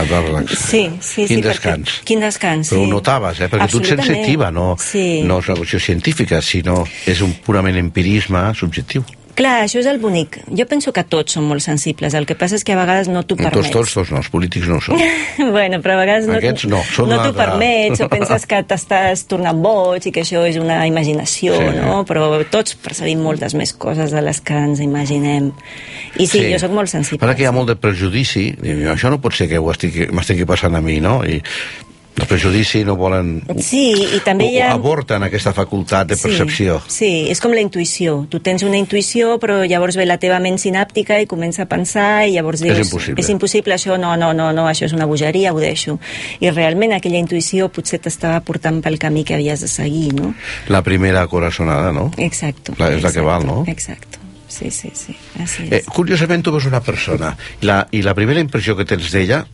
Et va relaxar. Sí, sí, Quin sí. descans. Perquè, quin descans, Però sí. ho notaves, eh? Perquè tu et sents Absolutament. activa, no, Sí. no és una qüestió científica, sinó és un purament empirisme subjectiu. Clar, això és el bonic. Jo penso que tots som molt sensibles. El que passa és que a vegades no t'ho Tots, permets. tots, tots no, els polítics no són. *laughs* bueno, però a vegades no, Aquests no, són no t'ho permets o *laughs* penses que t'estàs tornant boig i que això és una imaginació, Sí. no? Però tots percebim moltes més coses de les que ens imaginem. I sí, jo sóc molt sensible. Passa que hi ha molt de prejudici, això no pot ser que ho estigui- m'estigui passant a mi, no? I el prejudici no volen... Sí, i també hi ha... Avorten aquesta facultat de percepció. Sí, sí, és com la intuïció. Tu tens una intuïció, però llavors ve la teva ment sinàptica i comença a pensar i llavors dius... És impossible. És impossible això, no, no, no, no, això és una bogeria, ho deixo. I realment aquella intuïció potser t'estava portant pel camí que havies de seguir, no? La primera corazonada, no? Exacto. La, és la que val, no? Exacto. Sí, sí, sí. Així Eh, és. curiosament tu veus una persona i la, i la primera impressió que tens d'ella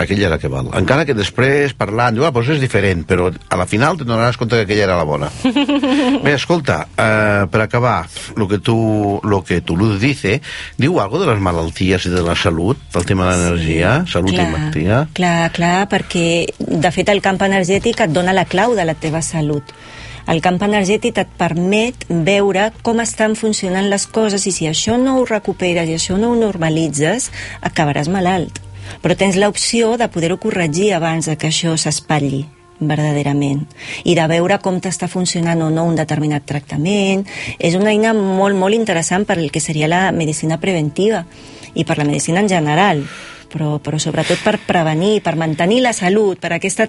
aquella era que val encara que després parlant, ah, doncs és diferent però a la final te donaràs compte que aquella era la bona *laughs* bé, escolta eh, per acabar lo que tu lo que tu Luz dice diu algo de les malalties i de la salut del tema de l'energia, salut i malaltia Clar, clar, perquè de fet el camp energètic et dona la clau de la teva salut. El camp energètic et permet veure com estan funcionant les coses i si això no ho recuperes i això no ho normalitzes, acabaràs malalt. Però tens l'opció de poder-ho corregir abans de que això s'espatlli verdaderament i de veure com t'està funcionant o no un determinat tractament és una eina molt, molt interessant per el que seria la medicina preventiva i per la medicina en general però, però sobretot per prevenir, per mantenir la salut, per aquesta,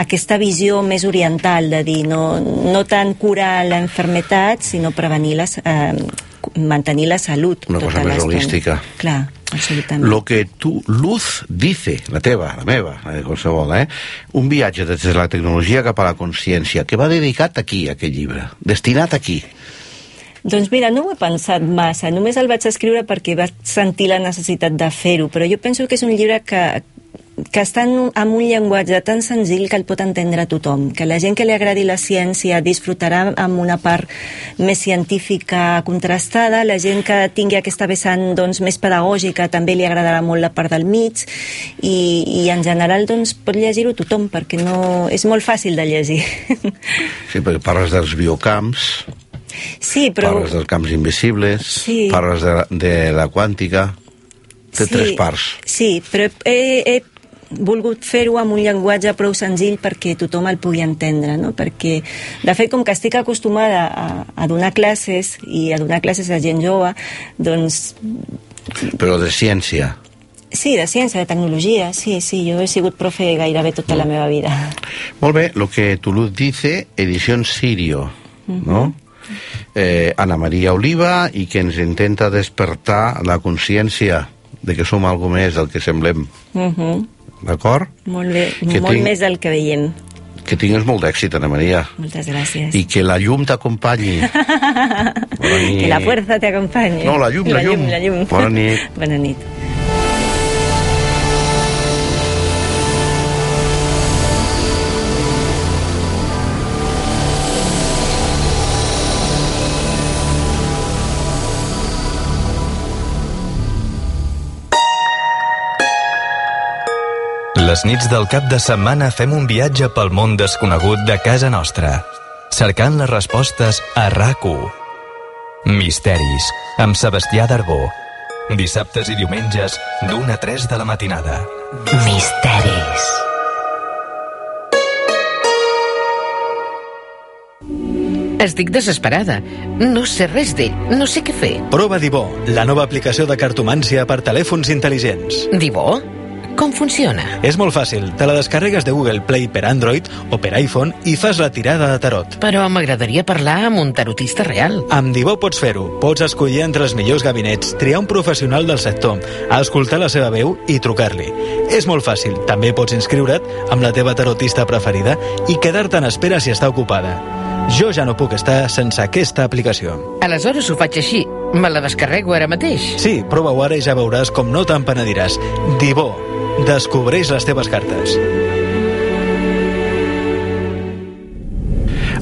aquesta visió més oriental de dir no, no tant curar la enfermetat, sinó prevenir la, eh, mantenir la salut. una cosa tota més l'estona. holística Clar, absolutament. Lo que tu, Luz, dice, la teva, la meva, la de qualsevol, eh? un viatge des de la tecnologia cap a la consciència, que va dedicat aquí, aquest llibre, destinat aquí. Doncs mira, no ho he pensat massa, només el vaig escriure perquè vaig sentir la necessitat de fer-ho, però jo penso que és un llibre que, que està en un, amb un llenguatge tan senzill que el pot entendre tothom, que la gent que li agradi la ciència disfrutarà amb una part més científica contrastada, la gent que tingui aquesta vessant doncs, més pedagògica també li agradarà molt la part del mig i, i en general doncs, pot llegir-ho tothom perquè no, és molt fàcil de llegir. Sí, perquè parles dels biocamps, Sí, però... parles dels camps invisibles, Sí. parles de, de la quàntica, té Sí. tres parts. Sí, però he, he volgut fer-ho amb un llenguatge prou senzill perquè tothom el pugui entendre, no? Perquè, de fet, com que estic acostumada a, a donar classes i a donar classes a gent jove, doncs Però de ciència. sí, de ciència, de tecnologia, sí, sí, jo he sigut profe gairebé tota la meva vida. Molt bé, lo que Toulouse dice, edición Sirio, ¿no? Eh, Ana Maria Oliva i que ens intenta despertar la consciència de que som algo més del que semblem, Uh -huh. d'acord? Molt bé, Que molt tinc- més del que veiem. Que tingues molt d'èxit, Ana Maria, Moltes gràcies. i que la llum t'acompanyi. *laughs* Que la fuerza te acompañe. No, la llum, la llum. La llum. Bona nit. *laughs* Bona nit. Les nits del cap de setmana fem un viatge pel món desconegut de casa nostra, cercant les respostes a rac Misteris, amb Sebastià Darbó. Dissabtes i diumenges, d'una a 3 de la matinada. Misteris. Estic desesperada. No sé res d'ell. No sé què fer. Prova Divó, la nova aplicació de cartomància per telèfons intel·ligents. Divó? Com funciona? És molt fàcil. Te la descarregues de Google Play per Android o per iPhone i fas la tirada de tarot. Però m'agradaria parlar amb un tarotista real. Amb Divó pots fer-ho. Pots escollir entre els millors gabinets, triar un professional del sector, escoltar la seva veu i trucar-li. És molt fàcil. També pots inscriure't amb la teva tarotista preferida i quedar-te en espera si està ocupada. Jo ja no puc estar sense aquesta aplicació. Aleshores ho faig així. Me la descarrego ara mateix. Sí, prova-ho ara i ja veuràs com no te'n penediràs. Divó, descobreix les teves cartes.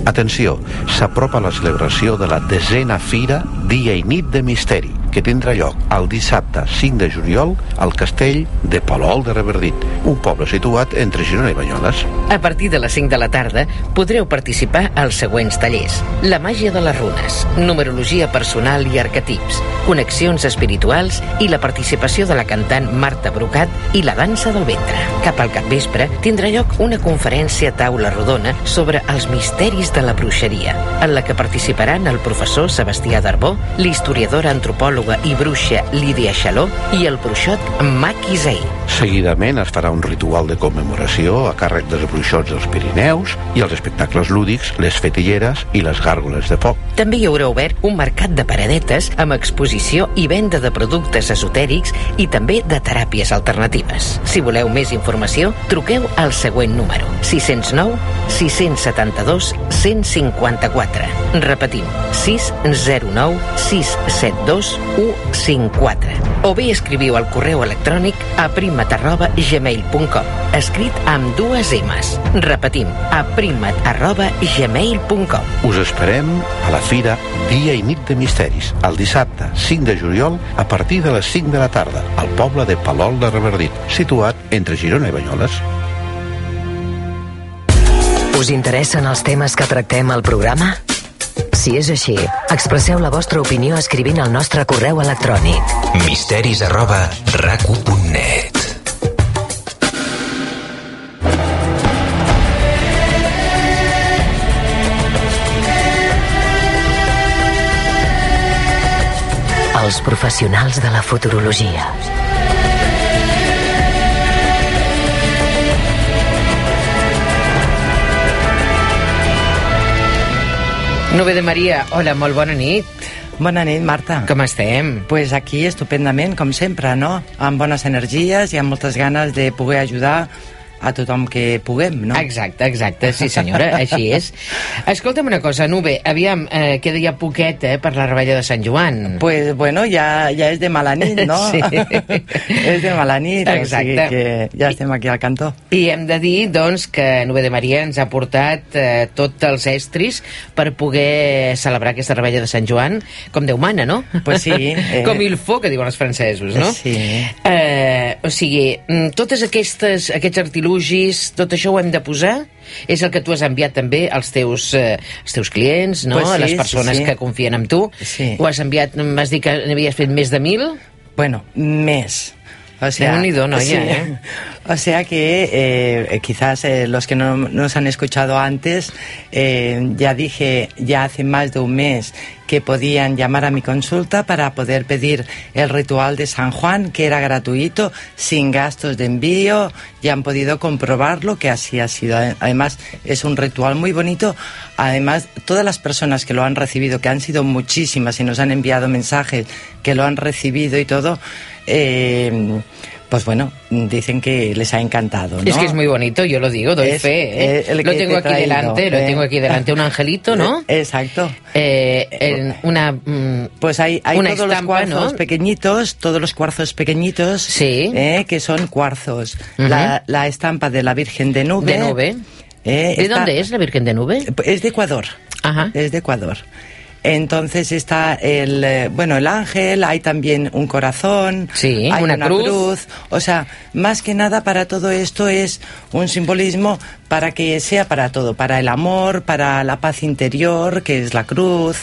Atenció, s'apropa la celebració de la desena Fira Dia i Nit de Misteri, que tindrà lloc el dissabte 5 de juliol al castell de Palol de Reverdit, un poble situat entre Girona i Banyoles. A partir de les 5 de la tarda podreu participar als següents tallers. La màgia de les runes, numerologia personal i arquetips, connexions espirituals i la participació de la cantant Marta Brucat i la dansa del ventre. Cap al capvespre tindrà lloc una conferència taula rodona sobre els misteris de la bruixeria, en la que participaran el professor Sebastià Darbó, l'historiadora antropòloga i bruixa Lídia Xaló i el bruixot Maki Zey. Seguidament es farà un ritual de commemoració a càrrec dels bruixots dels Pirineus i els espectacles lúdics, les fetilleres i les gàrgoles de foc. també hi haurà obert un mercat de paradetes amb exposició i venda de productes esotèrics i també de teràpies alternatives. Si voleu més informació, truqueu al següent número 609 672 154. Repetim, 609 672 154. O bé escriviu al correu electrònic a primat arroba gmail.com escrit amb dues M's. Repetim, a primat arroba gmail.com Us esperem a la fira Dia i Nit de Misteris, el dissabte 5 de juliol a partir de les 5 de la tarda al poble de Palol de Reverdit, situat entre Girona i Banyoles. Us interessen els temes que tractem al programa? Si és així, expresseu la vostra opinió escrivint al nostre correu electrònic. Misteris arroba racu.net Els professionals de la futurologia. Nube de Maria, hola, molt bona nit. Bona nit, Marta. Com estem? Pues aquí estupendament, com sempre, no? Amb bones energies i amb moltes ganes de poder ajudar a tothom que puguem, no? Exacte, exacte, sí senyora, *laughs* així és. Escolta'm una cosa, Nube, aviam, eh, queda ja poquet eh, per la rebella de Sant Joan. Pues bueno, ja, ja és de mala nit, no? *laughs* Sí. *laughs* és de mala nit, Exacte. o sigui que ja estem aquí al cantó. I hem de dir, doncs, que Nube de Maria ens ha portat eh, tots els estris per poder celebrar aquesta rebella de Sant Joan com Déu mana, no? Pues sí, eh. Com il faut, que diuen els francesos, no? Sí. Eh, o sigui, mm, totes aquestes, aquests artilugis, tot això ho hem de posar? És el que tu has enviat també als teus, eh, als teus clients, no? Pues sí, a les sí, persones sí. que confien en tu. Sí. Ho has enviat, m'has dit que n'havies fet més de mil? Bueno, més. O sea, *laughs* sí. eh? O sea que eh, quizás eh, los que no nos han escuchado antes, ya dije ya hace más de un mes que podían llamar a mi consulta para poder pedir el ritual de San Juan, que era gratuito, sin gastos de envío, ya han podido comprobarlo que así ha sido. Además, es un ritual muy bonito. Además, todas las personas que lo han recibido, que han sido muchísimas y nos han enviado mensajes que lo han recibido y todo, eh, pues bueno, dicen que les ha encantado. ¿no? Es que es muy bonito, yo lo digo, doy Es, fe. ¿eh? lo tengo te aquí traído, delante, lo eh. tengo aquí delante, un angelito, ¿no? *laughs* Exacto. Eh, en una mm, Pues hay, hay una todos estampa, los cuarzos ¿no? pequeñitos, todos los cuarzos pequeñitos, eh, que son cuarzos. La, la estampa de la Virgen de Nube. De Nube. ¿De dónde es la Virgen de Nube? Es de Ecuador. Ajá. Es de Ecuador. Entonces está el, eh, bueno, el ángel, hay también un corazón, Sí, hay una una, cruz. cruz. O sea, más que nada para todo esto es un simbolismo para que sea para todo, para el amor, para la paz interior, que es la cruz,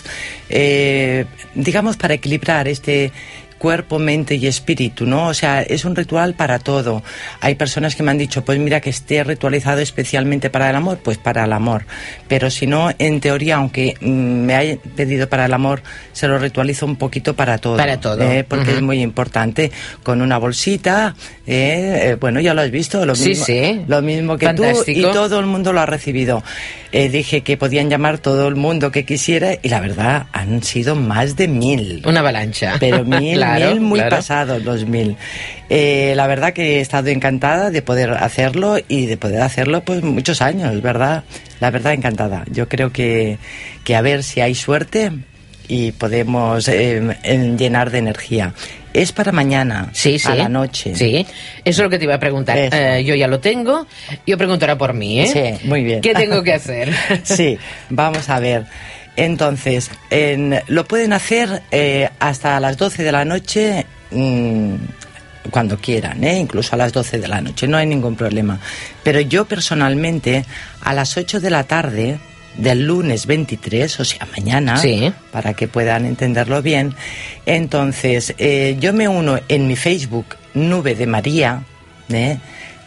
eh, digamos para equilibrar este cuerpo, mente y espíritu, ¿no? O sea, es un ritual para todo. Hay personas que me han dicho, pues mira que esté ritualizado especialmente para el amor, pues para el amor. Pero si no, en teoría, aunque mm, me haya pedido para el amor, se lo ritualizo un poquito para todo. Para todo. ¿eh? Porque es muy importante. Con una bolsita, ¿eh? Eh, bueno, ya lo has visto, lo mismo, sí. lo mismo que tú, y todo el mundo lo ha recibido. Eh, dije que podían llamar todo el mundo que quisiera, y la verdad, han sido más de mil. Una avalancha. Pero mil, *laughs* Claro, mil muy claro. los mil. Eh, la verdad que he estado encantada de poder hacerlo y de poder hacerlo pues muchos años, ¿verdad? La verdad encantada. Yo creo que, que a ver si hay suerte y podemos eh, en- llenar de energía. Es para mañana, Sí, sí. a la noche. Sí, eso es lo que te iba a preguntar. Eh, yo ya lo tengo, yo preguntaré por mí, ¿eh? Sí, muy bien. ¿Qué tengo que *laughs* hacer? sí, vamos a ver. Entonces, en- lo pueden hacer eh, hasta las 12 de la noche, mm, cuando quieran, ¿eh? incluso a las 12 de la noche, no hay ningún problema. Pero yo personalmente, a las 8 de la tarde del lunes 23, o sea, mañana, Sí. para que puedan entenderlo bien, entonces eh, yo me uno en mi Facebook Nube de María, ¿eh?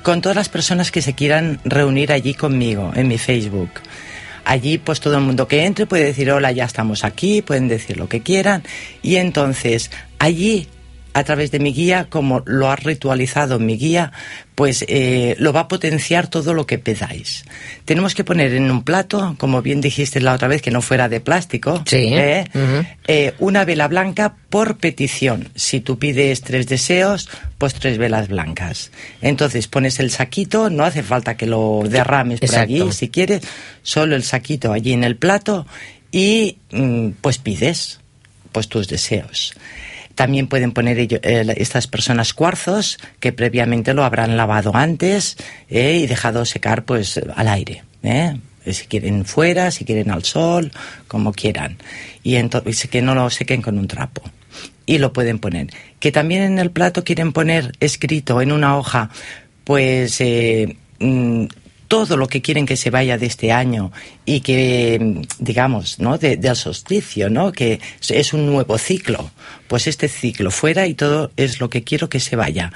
con todas las personas que se quieran reunir allí conmigo en mi Facebook. Allí, pues todo el mundo que entre puede decir, hola, ya estamos aquí, pueden decir lo que quieran. Y entonces, allí a través de mi guía, como lo has ritualizado mi guía, pues eh, lo va a potenciar todo lo que pedáis. Tenemos que poner en un plato, como bien dijiste la otra vez, que no fuera de plástico, Sí. ¿eh? Eh, una vela blanca por petición. Si tú pides tres deseos, pues tres velas blancas. Entonces pones el saquito, no hace falta que lo derrames por Exacto. allí, si quieres, solo el saquito allí en el plato y mm, pues pides pues tus deseos. También pueden poner ello- eh, estas personas cuarzos que previamente lo habrán lavado antes eh, y dejado secar pues al aire. ¿eh? Si quieren fuera, si quieren al sol, como quieran. Y entonces que no lo sequen con un trapo. Y lo pueden poner. Que también en el plato quieren poner escrito en una hoja, pues mm, todo lo que quieren que se vaya de este año y que, mm, digamos, ¿no? De- del solsticio, ¿no? Que es- un nuevo ciclo. Pues este ciclo fuera y todo es lo que quiero que se vaya.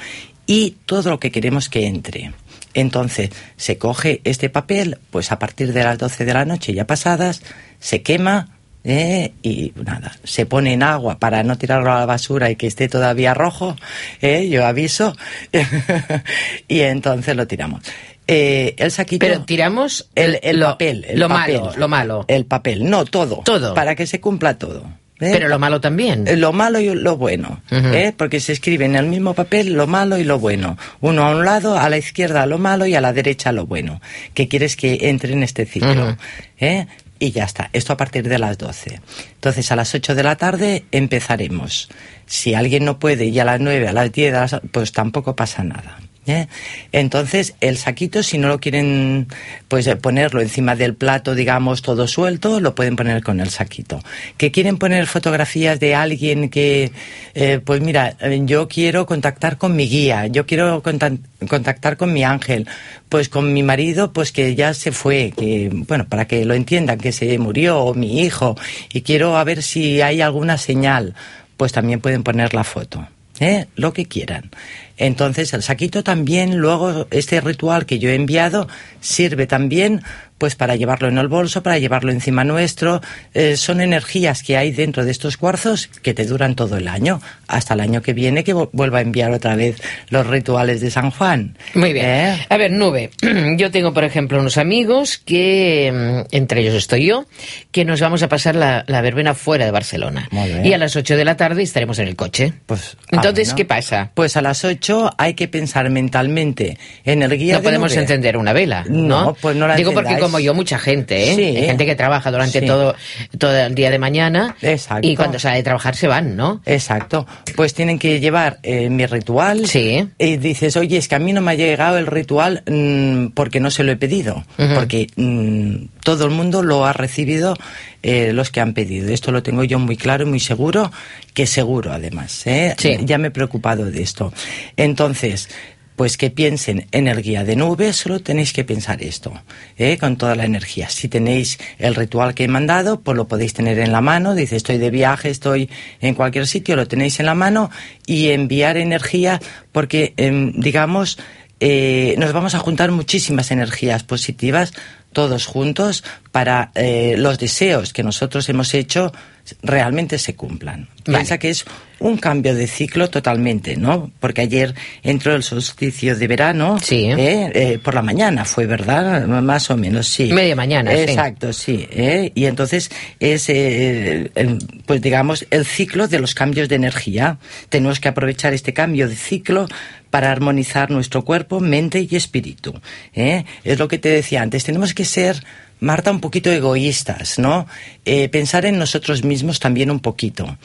Y todo lo que queremos que entre. Entonces, se coge este papel, pues a partir de las 12 de la noche ya pasadas, se quema, ¿eh? y nada, se pone en agua para no tirarlo a la basura y que esté todavía rojo, ¿eh? yo aviso, *laughs* y entonces lo tiramos. Eh, el saquito. Pero tiramos el, el lo- papel. el lo papel. malo, lo malo. El papel, no todo. Todo. Para que se cumpla todo. ¿eh? Pero lo malo también. Eh, Lo malo y lo bueno. ¿eh? porque se escribe en el mismo papel lo malo y lo bueno. Uno a un lado, a la izquierda lo malo y a la derecha lo bueno. Que quieres que entre en este ciclo. ¿eh? Y ya está. Esto a partir de las 12. Entonces a las 8 de la tarde empezaremos. Si alguien no puede y a las 9, a las 10, a las- pues tampoco pasa nada. ¿Eh? Entonces, el saquito, si no lo quieren pues eh, ponerlo encima del plato, digamos, todo suelto, lo pueden poner con el saquito. Que quieren poner fotografías de alguien que, eh, pues mira, eh, yo quiero contactar con mi guía, yo quiero contac- contactar con mi ángel, pues con mi marido, pues que ya se fue, que, bueno, para que lo entiendan, que se murió, o mi hijo, y quiero a ver si hay alguna señal, pues también pueden poner la foto. ¿Eh? lo que quieran. Entonces el saquito también, luego este ritual que yo he enviado sirve también pues para llevarlo en el bolso, para llevarlo encima nuestro. Eh, son energías que hay dentro de estos cuarzos que te duran todo el año, hasta el año que viene que vu- vuelva a enviar otra vez los rituales de San Juan. Muy bien. ¿Eh? A ver, Nube, *clears throat* yo tengo, por ejemplo, unos amigos que, mm, entre ellos estoy yo, que nos vamos a pasar la, la verbena fuera de Barcelona. Muy bien. Y a las 8 de la tarde estaremos en el coche. Pues, Entonces, ah. ¿qué pasa? Pues a las 8 hay que pensar mentalmente en el guía No de podemos nube. encender una vela, ¿no? No, pues no la Digo porque. Como yo, mucha gente, ¿eh? Sí. Hay gente que trabaja durante Sí. todo, todo el día de mañana Exacto. y cuando sale de trabajar se van, ¿no? Exacto. Pues tienen que llevar eh, mi ritual. Sí. Y dices, oye, es que a mí no me ha llegado el ritual mm, porque no se lo he pedido. Porque mm, todo el mundo lo ha recibido eh, los que han pedido. Esto lo tengo yo muy claro y muy seguro, que seguro además. ¿eh? Sí. Ya me he preocupado de esto. Entonces, pues que piensen en el guía de nube, solo tenéis que pensar esto, ¿eh? con toda la energía. Si tenéis el ritual que he mandado, pues lo podéis tener en la mano, dice estoy de viaje, estoy en cualquier sitio, lo tenéis en la mano y enviar energía porque, em, digamos, eh, nos vamos a juntar muchísimas energías positivas todos juntos para eh, los deseos que nosotros hemos hecho realmente se cumplan. Vale. Piensa que es un cambio de ciclo totalmente, ¿no? Porque ayer entró el solsticio de verano, Sí. ¿eh? Eh, por la mañana fue, ¿verdad? Más o menos, sí. Media mañana, sí. Exacto, sí. ¿eh? Y entonces es, eh, el- pues digamos, el ciclo de los cambios de energía. Tenemos que aprovechar este cambio de ciclo para armonizar nuestro cuerpo, mente y espíritu. ¿eh? Es lo que te decía antes, tenemos que ser Marta, un poquito egoístas, ¿no? Eh, pensar en nosotros mismos también un poquito.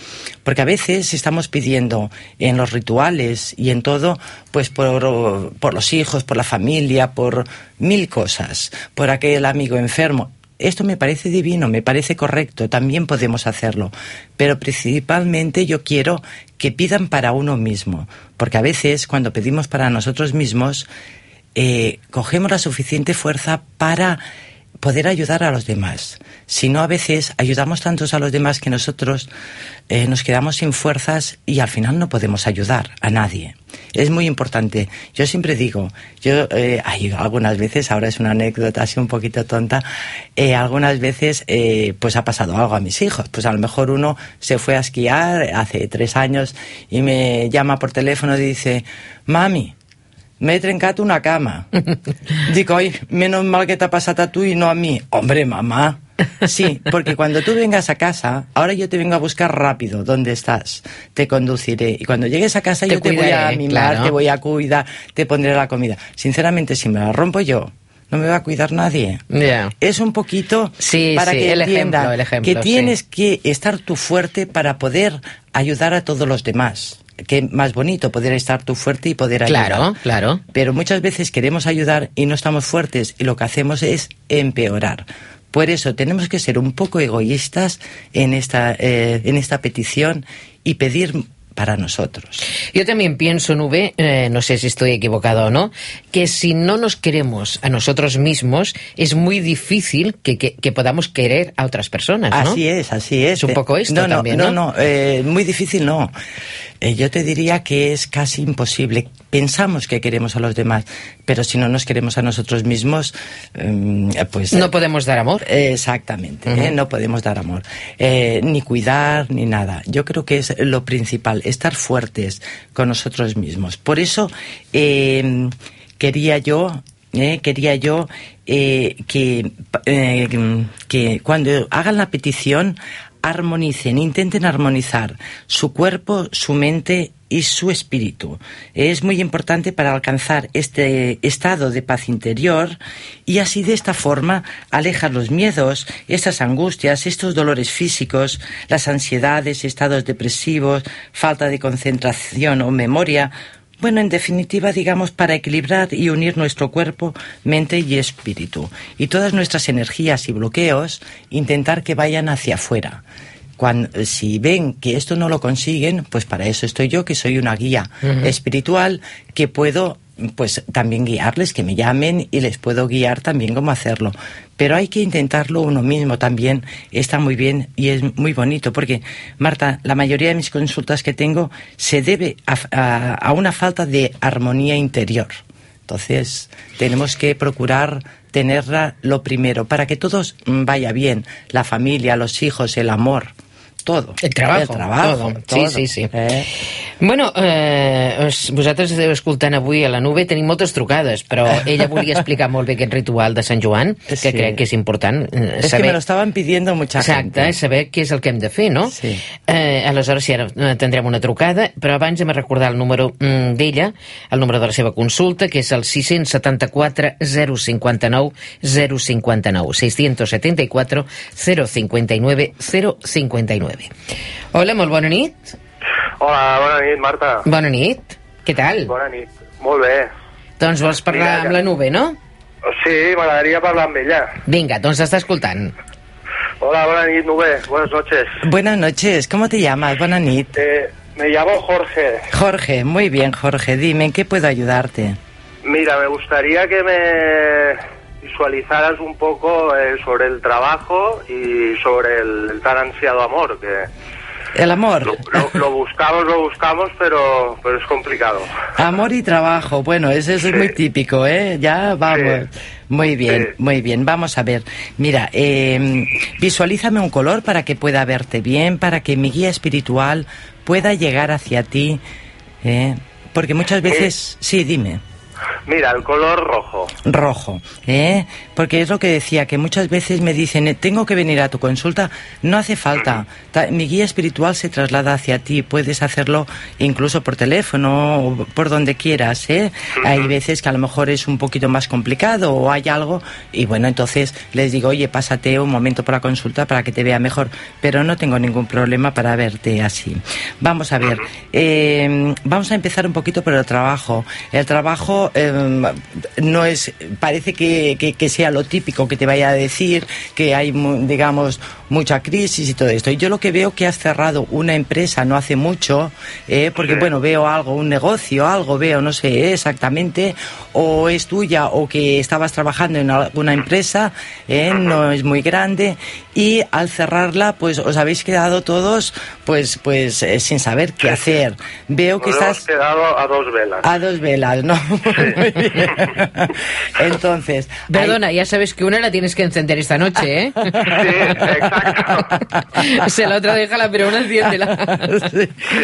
Porque a veces estamos pidiendo en los rituales y en todo, pues por, por los hijos, por la familia, por mil cosas, por aquel amigo enfermo. Esto me parece divino, me parece correcto, también podemos hacerlo. Pero principalmente yo quiero que pidan para uno mismo. Porque a veces cuando pedimos para nosotros mismos, eh, cogemos la suficiente fuerza para poder ayudar a los demás. Si no, a veces ayudamos tantos a los demás que nosotros eh, nos quedamos sin fuerzas y al final no podemos ayudar a nadie. Es muy importante. Yo siempre digo, yo eh, hay algunas veces, ahora es una anécdota así un poquito tonta, eh, algunas veces eh, pues ha pasado algo a mis hijos. Pues a lo mejor uno se fue a esquiar hace tres años y me llama por teléfono y dice, mami, m'he trencat una cama. *laughs* Dic, oi, menos mal que t'ha passat a tu i no a mi. Hombre, mamá. Sí, porque cuando tú vengas a casa, ahora yo te vengo a buscar rápido, ¿dónde estás? Te conduciré. Y cuando llegues a casa Te yo te voy a mimar, claro. te voy a cuidar, te pondré la comida. Sinceramente, si me la rompo yo, no me va a cuidar nadie. Es un poquito Sí, para sí, que el entiendan ejemplo, el ejemplo, que sí. tienes que estar tú fuerte para poder ayudar a todos los demás. Que más bonito poder estar tú fuerte y poder ayudar. Claro, claro. Pero muchas veces queremos ayudar y no estamos fuertes y lo que hacemos es empeorar. Por eso tenemos que ser un poco egoístas en esta, eh, en esta petición y pedir para nosotros. Yo también pienso, Nube, eh, no sé si estoy equivocado o no, que si no nos queremos a nosotros mismos, es muy difícil que, que- que podamos querer a otras personas, ¿no? Así es, así es. Es un poco esto no, no, también, no, ¿no? no, eh, muy difícil no. Eh, yo te diría que es casi imposible. Pensamos que queremos a los demás, pero si no nos queremos a nosotros mismos, em, pues... No podemos dar amor. Exactamente, ¿eh? no podemos dar amor. Eh, ni cuidar, ni nada. Yo creo que es lo principal, estar fuertes con nosotros mismos. Por eso eh, quería yo... eh, quería yo eh, que, eh, que cuando hagan la petición armonicen, intenten armonizar su cuerpo, su mente y su espíritu. Es muy importante para alcanzar este estado de paz interior y así de esta forma alejar los miedos, estas angustias, estos dolores físicos, las ansiedades, estados depresivos, falta de concentración o memoria, bueno, en definitiva, digamos, para equilibrar y unir nuestro cuerpo, mente y espíritu. Y todas nuestras energías y bloqueos, intentar que vayan hacia afuera. Cuando, si ven que esto no lo consiguen, pues para eso estoy yo, que soy una guía espiritual, que puedo pues también guiarles, que me llamen y les puedo guiar también cómo hacerlo. Pero hay que intentarlo uno mismo también, está muy bien y es muy bonito, porque Marta, la mayoría de mis consultas que tengo se debe a, a- una falta de armonía interior. Entonces, tenemos que procurar tenerla lo primero, para que todos vaya bien, la familia, los hijos, el amor, todo. El trabajo, El trabajo, todo. Sí, todo. sí, sí. Eh? Bueno, eh, vosaltres esteu escoltant avui a la nube, tenim moltes trucades, però ella volia explicar molt bé aquest ritual de Sant Joan, que Sí. crec que és important eh, Es que saber... me lo estaban pidiendo mucha Exacte, gente. saber què és el que hem de fer, no? Sí. Eh, aleshores, sí, ara eh, tindrem una trucada, però abans hem de recordar el número mm, d'ella, el número de la seva consulta, que és el 674 059 059, 674 059 059. Hola, molt bona nit. Hola, bona nit, Marta. Bona nit. Què tal? Bona nit. Molt bé. Doncs vols parlar Mira, amb la nube, no? Sí, m'agradaria parlar amb ella. Vinga, doncs està escoltant. Hola, buena nit, Nube. Buenas noches. Buenas noches, ¿cómo te llamas? Buenas nit. Eh, me llamo Jorge. Jorge, muy bien, Jorge, dime, ¿en qué puedo ayudarte? Mira, me gustaría que me visualizaras un poco eh, sobre el trabajo y sobre el, el tan ansiado amor, que El amor. lo, lo buscamos, lo buscamos, pero, pero es complicado. Amor y trabajo, bueno, eso es muy típico, ¿eh? Ya vamos. Muy bien, muy bien. Vamos a ver. Mira, eh, visualízame un color para que pueda verte bien, para que mi guía espiritual pueda llegar hacia ti. ¿eh? Porque muchas veces... Sí, dime. Mira, el color rojo. rojo, ¿eh? Porque es lo que decía, que muchas veces me dicen, eh, tengo que venir a tu consulta, no hace falta, Ta- mi guía espiritual se traslada hacia ti, puedes hacerlo incluso por teléfono o por donde quieras, ¿eh? Hay veces que a lo mejor es un poquito más complicado o hay algo y bueno, entonces les digo, oye, pásate un momento por la consulta para que te vea mejor, pero no tengo ningún problema para verte así. Vamos a ver, eh, vamos a empezar un poquito por el trabajo. El trabajo eh, no es, parece que, que- que sea lo típico que te vaya a decir, que hay, digamos, mucha crisis y todo esto. Y yo lo que veo que has cerrado una empresa no hace mucho, eh, porque bueno, veo algo, un negocio, algo veo, no sé exactamente, o es tuya o que estabas trabajando en alguna empresa, eh, no es muy grande, y al cerrarla, pues os habéis quedado todos, pues, pues eh, sin saber qué hacer. Veo que Nos estás hemos quedado a dos velas. a dos velas, ¿no? *laughs* Entonces, Perdona, ya sabes que una la tienes que encender esta noche, ¿eh? *laughs* Se la otra déjala, pero una enciéndela.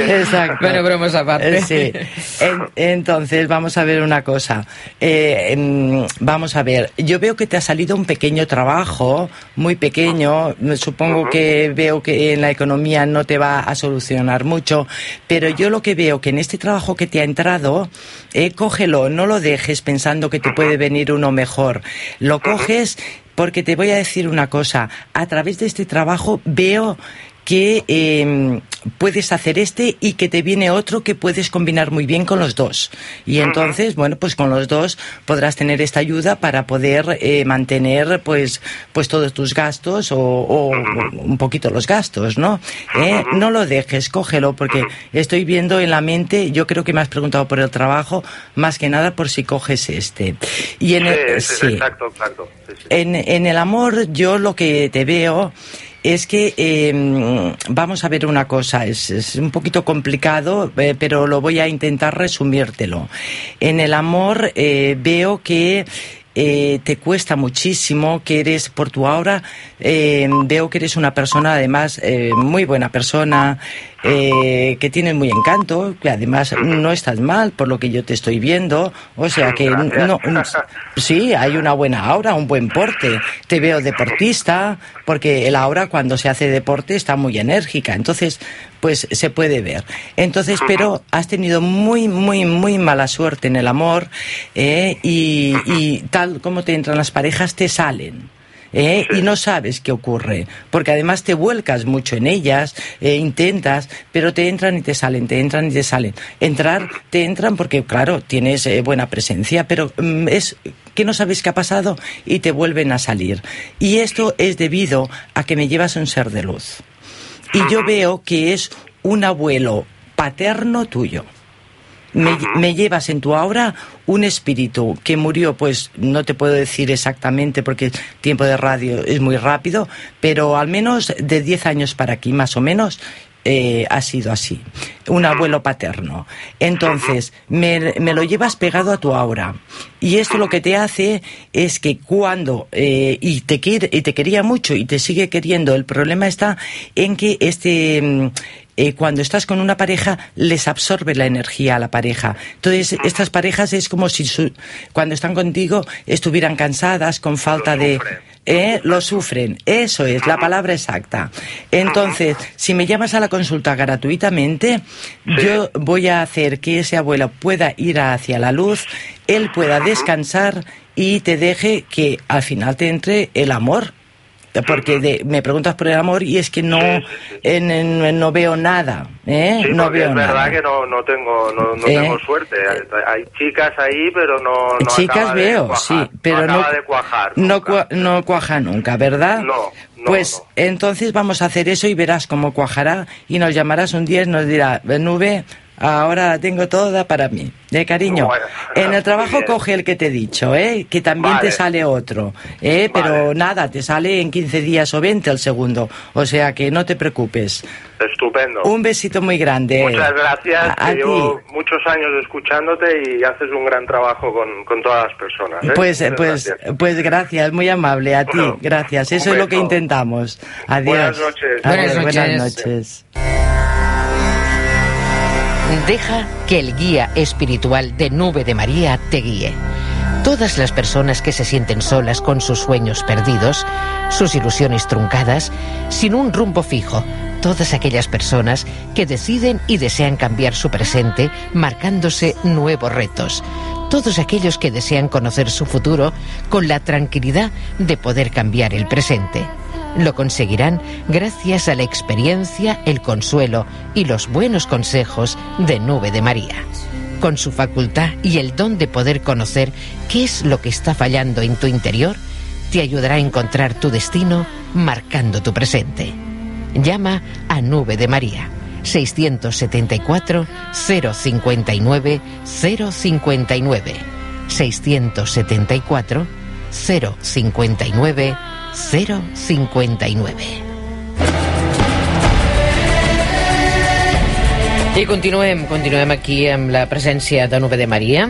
Exacto. Bueno, bromas aparte. Eh, Sí. En- entonces, vamos a ver una cosa. Eh, vamos a ver. Yo veo que te ha salido un pequeño trabajo, muy pequeño. Supongo que veo que en la economía no te va a solucionar mucho. Pero yo lo que veo que en este trabajo que te ha entrado, eh, cógelo, no lo dejes pensando que te puede venir uno mejor. Lo coges porque te voy a decir una cosa. A través de este trabajo veo que eh, puedes hacer este y que te viene otro que puedes combinar muy bien con los dos. Y entonces, bueno, pues con los dos podrás tener esta ayuda para poder eh, mantener pues, pues todos tus gastos o, o un poquito los gastos, ¿no? Eh, No lo dejes, cógelo, porque estoy viendo en la mente, yo creo que me has preguntado por el trabajo, más que nada por si coges este. Y en el- Sí, sí, sí. exacto, exacto. Sí, sí. En, en el amor, yo lo que te veo es que eh, vamos a ver una cosa, es, un poquito complicado, eh, pero lo voy a intentar resumírtelo. En el amor eh, veo que eh, te cuesta muchísimo, que eres por tu aura, eh, veo que eres una persona además muy buena persona, eh, que tienes muy encanto, que además no estás mal por lo que yo te estoy viendo, o sea que no, no- *laughs* sí, hay una buena aura, un buen porte, te veo deportista, porque el aura cuando se hace deporte está muy enérgica, entonces pues se puede ver. Entonces, pero has tenido muy, muy, muy mala suerte en el amor eh, y, y tal como te entran las parejas, te salen. ¿Eh? y no sabes qué ocurre, porque además te vuelcas mucho en ellas, eh, intentas, pero te entran y te salen, te entran y te salen. Entrar, te entran porque, claro, tienes eh, buena presencia, pero mm, es que no sabes qué ha pasado y te vuelven a salir. Y esto es debido a que me llevas un ser de luz. Y yo veo que es un abuelo paterno tuyo. Me, me llevas en tu aura un espíritu que murió, pues no te puedo decir exactamente porque el tiempo de radio es muy rápido, pero al menos de 10 años para aquí, más o menos, eh, ha sido así. Un abuelo paterno. Entonces, me, me lo llevas pegado a tu aura. Y esto lo que te hace es que cuando, eh, y, te quiere, y te quería mucho y te sigue queriendo, el problema está en que este... eh, cuando estás con una pareja les absorbe la energía a la pareja. Entonces, estas parejas es como si su- cuando están contigo estuvieran cansadas, con falta de... ¿eh? Lo sufren, eso es la palabra exacta. Entonces, si me llamas a la consulta gratuitamente, yo voy a hacer que ese abuelo pueda ir hacia la luz, él pueda descansar y te deje que al final te entre el amor porque de- me preguntas por el amor y es que no en- en- no veo nada ¿eh? Sí, no veo es verdad nada que no, no tengo no, no ¿Eh? tengo suerte. Hay, hay chicas ahí, pero no, no chicas acaba de veo cuajar, sí pero no acaba de cuajar. no, cua- no cuaja nunca verdad No, no, pues entonces vamos a hacer eso y verás cómo cuajará y nos llamarás un día y nos dirá nube Ahora la tengo toda para mí, de cariño. Bueno, en el trabajo coge el que te he dicho, ¿eh? que también Vale. te sale otro, ¿eh? pero nada, te sale en 15 días o 20 el segundo, o sea que no te preocupes. Estupendo. Un besito muy grande. Muchas gracias. A- llevo ti. muchos años escuchándote y haces un gran trabajo con, con todas las personas. ¿eh? Pues, Muchas pues, gracias. pues gracias, muy amable a ti, gracias. Eso es lo que intentamos. Adiós. Buenas noches. Adiós, Buenas buenas noches. Deja que el guía espiritual de Nube de María te guíe. Todas las personas que se sienten solas con sus sueños perdidos, sus ilusiones truncadas, sin un rumbo fijo, todas aquellas personas que deciden y desean cambiar su presente marcándose nuevos retos, todos aquellos que desean conocer su futuro con la tranquilidad de poder cambiar el presente. Lo conseguirán gracias a la experiencia, el consuelo y los buenos consejos de Nube de María. Con su facultad y el don de poder conocer qué es lo que está fallando en tu interior, te ayudará a encontrar tu destino marcando tu presente. Llama a Nube de María. 674 059 059 674 059 059 I continuem, continuem aquí amb la presència de Nube de Maria.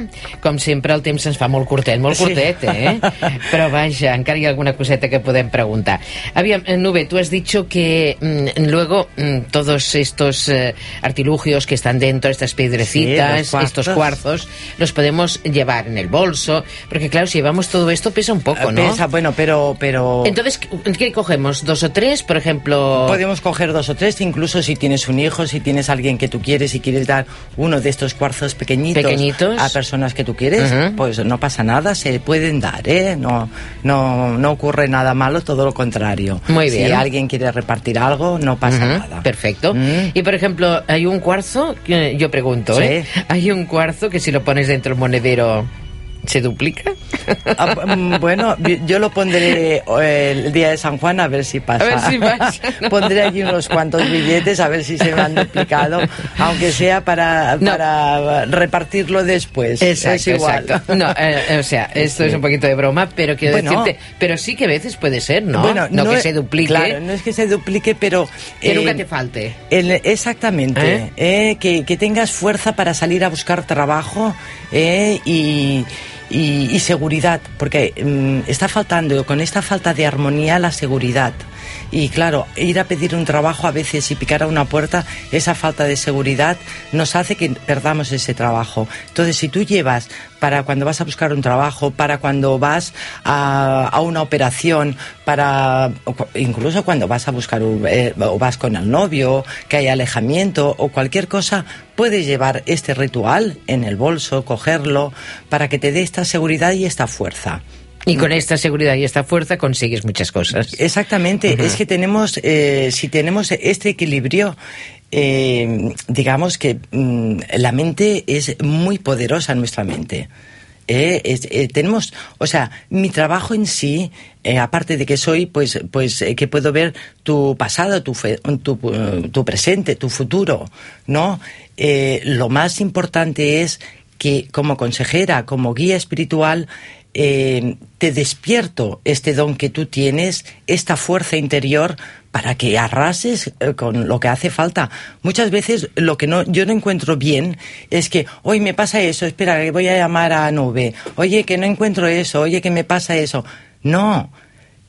Com sempre, el temps ens fa molt curtet, molt curtet, eh? *laughs* Però vaja, encara hi ha alguna coseta que podem preguntar. Aviam, eh, Nube, tú has dicho que mm, luego mm, todos estos eh, artilugios que están dentro, estas piedrecitas, Sí, los estos cuarzos. cuarzos, los podemos llevar en el bolso, porque claro, si llevamos todo esto pesa un poco, ¿no? Pesa, bueno, pero, pero... Entonces, ¿qué cogemos? ¿Dos o tres, por ejemplo? Podemos coger dos o tres, incluso si tienes un hijo, si tienes alguien que tú quieres y quieres dar uno de estos cuarzos pequeñitos, Pequeñitos. a personas que tú quieres, Ujú. pues no pasa nada, se pueden dar, ¿eh? No, no, no ocurre nada malo, todo lo contrario. Muy Si bien. alguien quiere repartir algo, no pasa Ujú, nada. Perfecto. Y por ejemplo, hay un cuarzo, yo pregunto, Sí. ¿eh? Hay un cuarzo que si lo pones dentro del monedero, ¿se duplica? Ah, mm, bueno, yo lo pondré eh, el día de San Juan a ver si pasa. A ver si pasa. *laughs* pondré allí unos cuantos billetes a ver si se me han duplicado, aunque sea para, para repartirlo después. Exacto, es igual. exacto. No, eh, o sea, *laughs* esto es un poquito de broma, pero quiero Bueno. decirte, pero sí que a veces puede ser, ¿no? Bueno, no, que es- se duplique, Claro, no es que se duplique, pero... que nunca eh, te falte. el- exactamente. eh, que, que tengas fuerza para salir a buscar trabajo eh, y, y- y seguridad, porque mm, está faltando, con esta falta de armonía, la seguridad. Y claro, ir a pedir un trabajo a veces y picar a una puerta, esa falta de seguridad nos hace que perdamos ese trabajo. Entonces, si tú llevas para cuando vas a buscar un trabajo, para cuando vas a, a una operación, para incluso cuando vas a buscar eh, o vas con el novio, que hay alejamiento o cualquier cosa, puedes llevar este ritual en el bolso, cogerlo, para que te dé esta seguridad y esta fuerza. Y con esta seguridad y esta fuerza consigues muchas cosas. Exactamente, es que tenemos, eh, si tenemos este equilibrio, eh, digamos que mm, la mente es muy poderosa nuestra mente. Eh, eh, tenemos, o sea, mi trabajo en sí, eh, aparte de que soy, pues, pues que puedo ver tu pasado, tu, fe- tu, tu presente, tu futuro, ¿no? Lo más importante es que como consejera, como guía espiritual, eh, te despierto este don que tú tienes, esta fuerza interior para que arrases eh, con lo que hace falta. Muchas veces lo que no, yo no encuentro bien es que, hoy me pasa eso, espera, que voy a llamar a Nube, oye, que no encuentro eso, oye, que me pasa eso. No,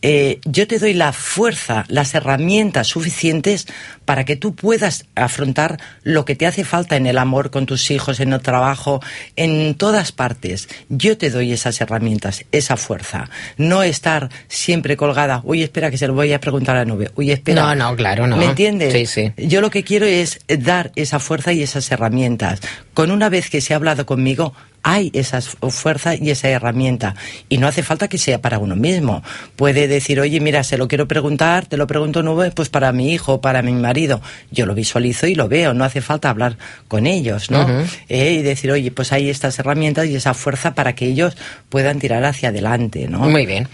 eh, yo te doy la fuerza, las herramientas suficientes para que tú puedas afrontar lo que te hace falta en el amor con tus hijos, en el trabajo, en todas partes. Yo te doy esas herramientas, esa fuerza. No estar siempre colgada, uy, espera que se lo voy a preguntar a la nube, uy, espera. No, no, claro, no. ¿Me entiendes? Sí, sí. Yo lo que quiero es dar esa fuerza y esas herramientas. Con una vez que se ha hablado conmigo, hay esa fuerza y esa herramienta. Y no hace falta que sea para uno mismo. Puede decir, oye, mira, se lo quiero preguntar, te lo pregunto nube, pues para mi hijo, para mi marido. Yo lo visualizo y lo veo, no hace falta hablar con ellos, ¿no? Eh, y decir, oye, pues hay estas herramientas y esa fuerza para que ellos puedan tirar hacia adelante, ¿no? Muy bien.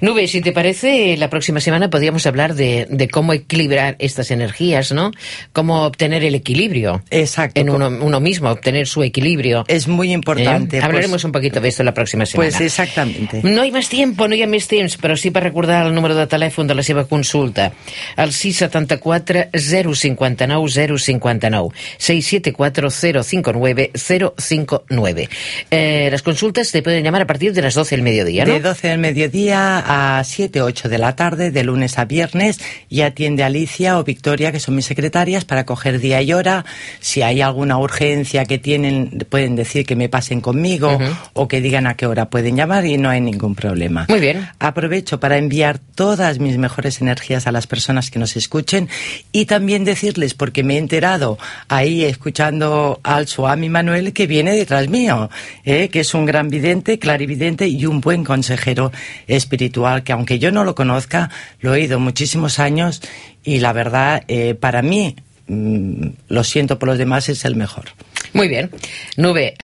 Nube, si te parece, la próxima semana podríamos hablar de, de cómo equilibrar estas energías, ¿no? Cómo obtener el equilibrio. Exacto. En uno, uno mismo, obtener su equilibrio. Es muy importante. ¿Eh? pues- Hablaremos un poquito de esto la próxima semana. Pues exactamente. No hi més temps, no hi ha més temps, però sí per recordar el número de telèfon de la seva consulta. El 674 059 059 674 059 059. Eh, las consultas te pueden llamar a partir de las 12 del mediodía, ¿no? De 12 del mediodía a 7, 8 de la tarde, de lunes a viernes, y atiende Alicia o Victoria, que son mis secretarias, para coger día y hora. Si hay alguna urgencia que tienen, pueden decir que me conmigo Ujú. o que digan a qué hora pueden llamar y no hay ningún problema. Muy bien. Aprovecho para enviar todas mis mejores energías a las personas que nos escuchen y también decirles, porque me he enterado ahí escuchando al Suami Manuel que viene detrás mío, ¿eh? que es un gran vidente, clarividente y un buen consejero espiritual, que aunque yo no lo conozca, lo he oído muchísimos años y la verdad, eh, para mí, mm, lo siento por los demás, es el mejor. Muy bien. Nube,